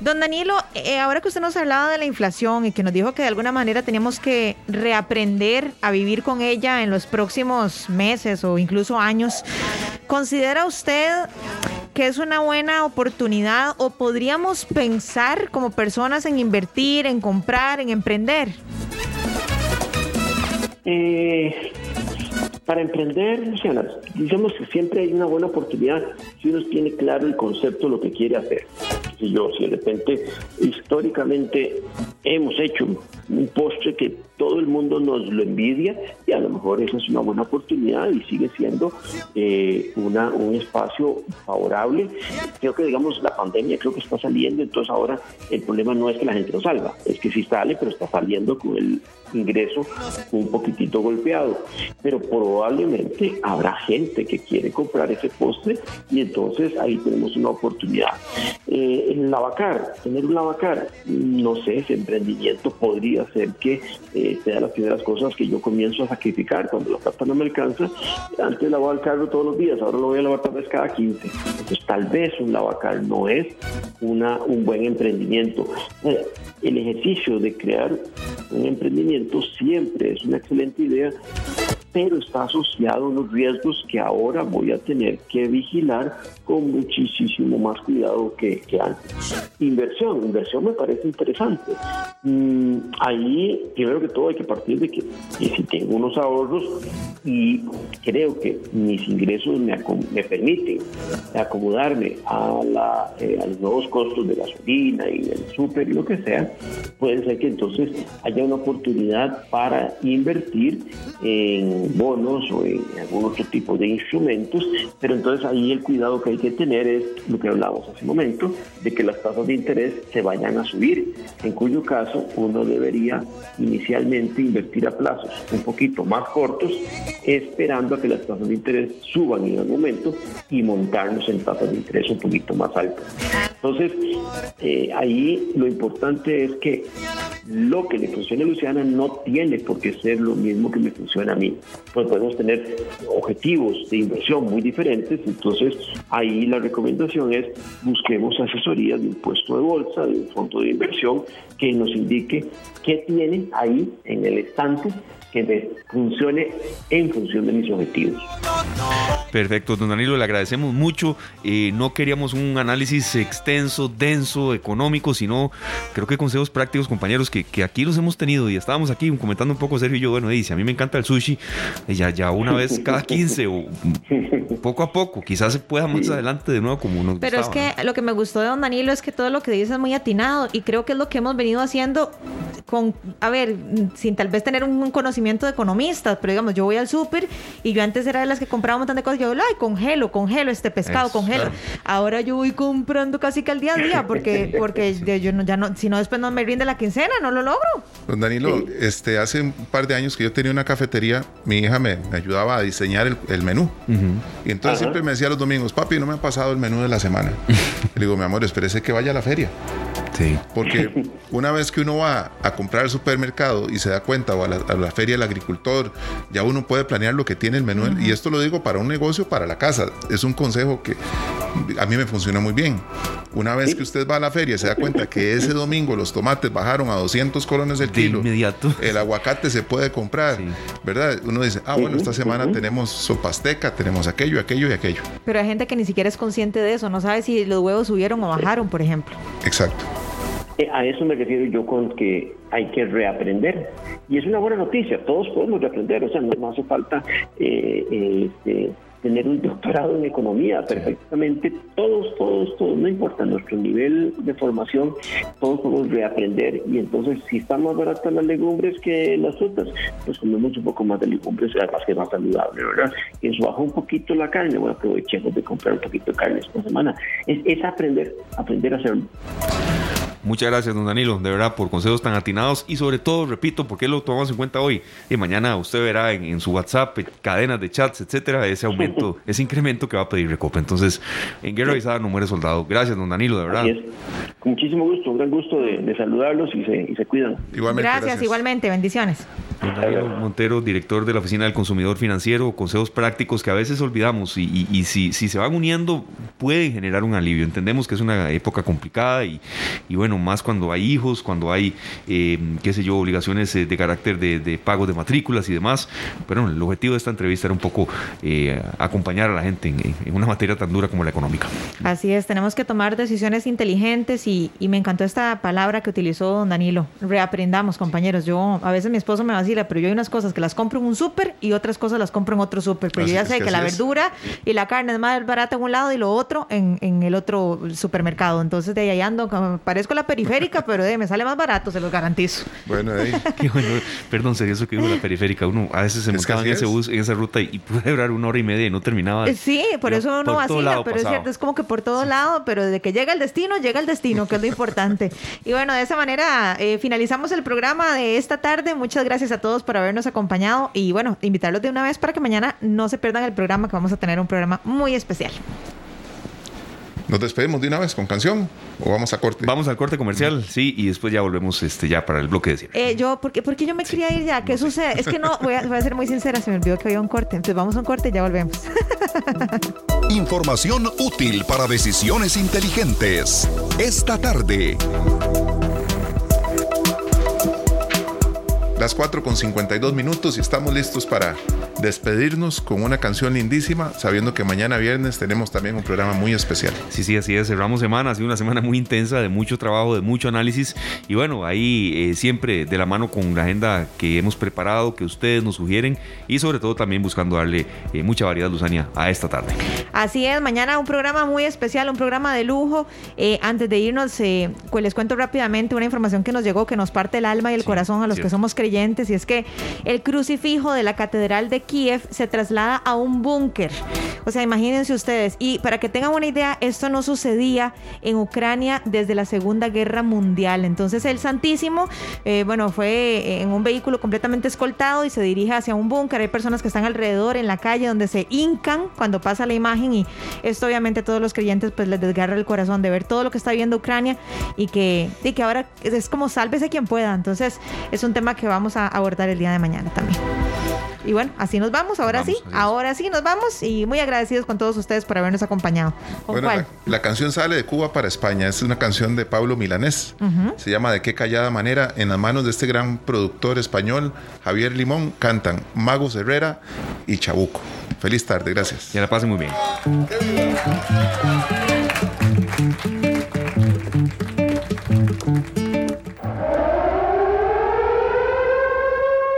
Don Danilo, eh, ahora que usted nos hablaba de la inflación y que nos dijo que de alguna manera teníamos que reaprender a vivir con ella en los próximos meses o incluso años, ¿considera usted que es una buena oportunidad o podríamos pensar como personas en invertir, en comprar, en emprender? Eh, para emprender, Luciana, digamos que siempre hay una buena oportunidad si uno tiene claro el concepto de lo que quiere hacer. Si yo, si de repente históricamente hemos hecho un postre que todo el mundo nos lo envidia y a lo mejor esa es una buena oportunidad y sigue siendo eh, una, un espacio favorable. Creo que, digamos, la pandemia creo que está saliendo, entonces ahora el problema no es que la gente no salga, es que sí sale, pero está saliendo con el ingreso un poquitito golpeado. Pero probablemente habrá gente que quiere comprar ese postre y entonces ahí tenemos una oportunidad. Eh, el lavacar, tener un lavacar, no sé, ese emprendimiento podría ser que eh, sea las primeras cosas que yo comienzo a sacrificar cuando la plata no me alcanza. Antes lavaba el carro todos los días, ahora lo voy a lavar tal vez cada 15. Entonces tal vez un lavacar no es una, un buen emprendimiento. Eh, el ejercicio de crear un emprendimiento siempre es una excelente idea pero está asociado a unos riesgos que ahora voy a tener que vigilar con muchísimo más cuidado que, antes. Inversión, inversión me parece interesante. Mm, ahí, primero que todo, hay que partir de que, si tengo unos ahorros y creo que mis ingresos me, me permiten acomodarme eh, a los nuevos costos de gasolina y del súper y lo que sea, puede ser que entonces haya una oportunidad para invertir en bonos o en algún otro tipo de instrumentos, pero entonces ahí el cuidado que hay que tener es lo que hablábamos hace un momento, de que las tasas de interés se vayan a subir, en cuyo caso uno debería inicialmente invertir a plazos un poquito más cortos, esperando a que las tasas de interés suban en algún momento y montarnos en tasas de interés un poquito más altas. Entonces, eh, ahí lo importante es que lo que le funciona a Luciana no tiene por qué ser lo mismo que me funciona a mí. Pues podemos tener objetivos de inversión muy diferentes, entonces ahí la recomendación es busquemos asesoría de un puesto de bolsa, de un fondo de inversión que nos indique qué tiene ahí en el estante que me funcione en función de mis objetivos. Perfecto, don Danilo, le agradecemos mucho. Eh, no queríamos un análisis extenso, denso, económico, sino creo que consejos prácticos, compañeros, que, que aquí los hemos tenido. Y estábamos aquí comentando un poco, Sergio y yo, bueno, dice, a mí me encanta el sushi, ya, ya una vez cada 15 o poco a poco, quizás se pueda más adelante de nuevo como nos Pero es que lo que me gustó de don Danilo es que todo lo que dice es muy atinado y creo que es lo que hemos venido haciendo con, a ver, sin tal vez tener un conocimiento de economistas, pero digamos, yo voy al súper y yo antes era de las que compraba un montón de cosas, yo, ay, congelo, congelo este pescado, congelo. Ahora yo voy comprando casi que al día a día porque, porque yo no, ya no, si no después no me rinde la quincena, no lo logro. Don Danilo, este, hace un par de años que yo tenía una cafetería, mi hija me, ayudaba a diseñar el, menú. Y entonces siempre me decía los domingos, papi, no me ha pasado el menú de la semana. Le digo, mi amor, espérese que vaya a la feria. Sí. Porque una vez que uno va a comprar al supermercado y se da cuenta, o a la, feria del agricultor, ya uno puede planear lo que tiene el menú. Y esto lo digo para un negocio, para la casa. Es un consejo que a mí me funciona muy bien. Una vez que usted va a la feria y se da cuenta que ese domingo los tomates bajaron a 200 colones el kilo, inmediato. el aguacate se puede comprar, ¿verdad? Uno dice, ah, bueno, esta semana tenemos sopa azteca, tenemos aquello, aquello y aquello. Pero hay gente que ni siquiera es consciente de eso, no sabe si los huevos subieron o bajaron, por ejemplo. Exacto. Eh, a eso me refiero yo con que hay que reaprender. Y es una buena noticia, todos podemos reaprender, o sea, no, hace falta eh, eh, este, tener un doctorado en economía, perfectamente, todos, todos, todos, no importa nuestro nivel de formación, todos podemos reaprender y entonces si están más baratas las legumbres que las frutas, pues comemos un poco más de legumbres, además que es más saludable, ¿verdad? Y eso bajó un poquito la carne, bueno, aprovechemos de comprar un poquito de carne esta semana. Es, es aprender, aprender a hacerlo. Muchas gracias, don Danilo, de verdad, por consejos tan atinados y sobre todo, repito, porque lo tomamos en cuenta hoy. Y mañana usted verá en, su WhatsApp, cadenas de chats, etcétera, ese aumento, ese incremento que va a pedir Recopa. Entonces, en Guerra Avisada no muere soldado. Gracias, don Danilo, de verdad. Con muchísimo gusto, un gran gusto de, saludarlos y se, y se cuidan. Igualmente, gracias, igualmente, bendiciones. Don Danilo Montero, director de la Oficina del Consumidor Financiero, consejos prácticos que a veces olvidamos y, y, si, si, se van uniendo pueden generar un alivio. Entendemos que es una época complicada y, y bueno, más cuando hay hijos, cuando hay, eh, qué sé yo, obligaciones eh, de carácter de, pago de matrículas y demás. Pero el objetivo de esta entrevista era un poco eh, acompañar a la gente en, una materia tan dura como la económica. Así es, tenemos que tomar decisiones inteligentes y, me encantó esta palabra que utilizó don Danilo. Reaprendamos, compañeros. Yo, a veces mi esposo me vacila, pero yo hay unas cosas que las compro en un súper y otras cosas las compro en otro súper. Pero yo ya sé que, la verdura y la carne es más barata en un lado y lo otro en, en el otro supermercado. Entonces de ahí ando, parezco la periférica, pero de, me sale más barato, se los garantizo. Bueno, ahí. Perdón, sería eso que digo la periférica. Uno a veces se montaba en ese bus, en esa ruta y, puede durar una hora y media y no terminaba. Sí, por eso uno vacila, pero es cierto, es como que por todo lado, pero desde que llega el destino, llega el destino, que es lo importante. y bueno, de esa manera eh, finalizamos el programa de esta tarde. Muchas gracias a todos por habernos acompañado y bueno, invitarlos de una vez para que mañana no se pierdan el programa, que vamos a tener un programa muy especial. Nos despedimos de una vez con canción o vamos a corte. Vamos al corte comercial, sí, y después ya volvemos este ya para el bloque de cierre. Eh, yo, porque, porque yo me quería ir ya, ¿qué sucede? Es que no, voy a, voy a ser muy sincera, se me olvidó que había un corte. Entonces vamos a un corte y ya volvemos. Información útil para decisiones inteligentes. Esta tarde. Las 4 con 52 minutos y estamos listos para despedirnos con una canción lindísima, sabiendo que mañana viernes tenemos también un programa muy especial. Sí, sí, así es. Cerramos semana, ha sido una semana muy intensa, de mucho trabajo, de mucho análisis. Y bueno, ahí eh, siempre de la mano con la agenda que hemos preparado, que ustedes nos sugieren y sobre todo también buscando darle eh, mucha variedad, Luzania, a esta tarde. Así es, mañana un programa muy especial, un programa de lujo. Eh, antes de irnos, pues les cuento rápidamente una información que nos llegó, que nos parte el alma y el corazón a los que somos creyentes y es que el crucifijo de la Catedral de Kiev se traslada a un búnker. O sea, imagínense ustedes. Y para que tengan una idea, esto no sucedía en Ucrania desde la Segunda Guerra Mundial. Entonces el Santísimo, eh, bueno, fue en un vehículo completamente escoltado y se dirige hacia un búnker. Hay personas que están alrededor en la calle donde se hincan cuando pasa la imagen y esto obviamente todos los creyentes pues les desgarra el corazón de ver todo lo que está viendo Ucrania y que, y que ahora es como sálvese quien pueda. Entonces es un tema que va vamos a abordar el día de mañana también. Y bueno, así nos vamos, ahora sí, ahora sí nos vamos y muy agradecidos con todos ustedes por habernos acompañado. Bueno, la, canción sale de Cuba para España, es una canción de Pablo Milanés, se llama De qué callada manera, en las manos de este gran productor español, Javier Limón, cantan Magos Herrera y Chabuco. Feliz tarde, gracias. Que la pasen muy bien.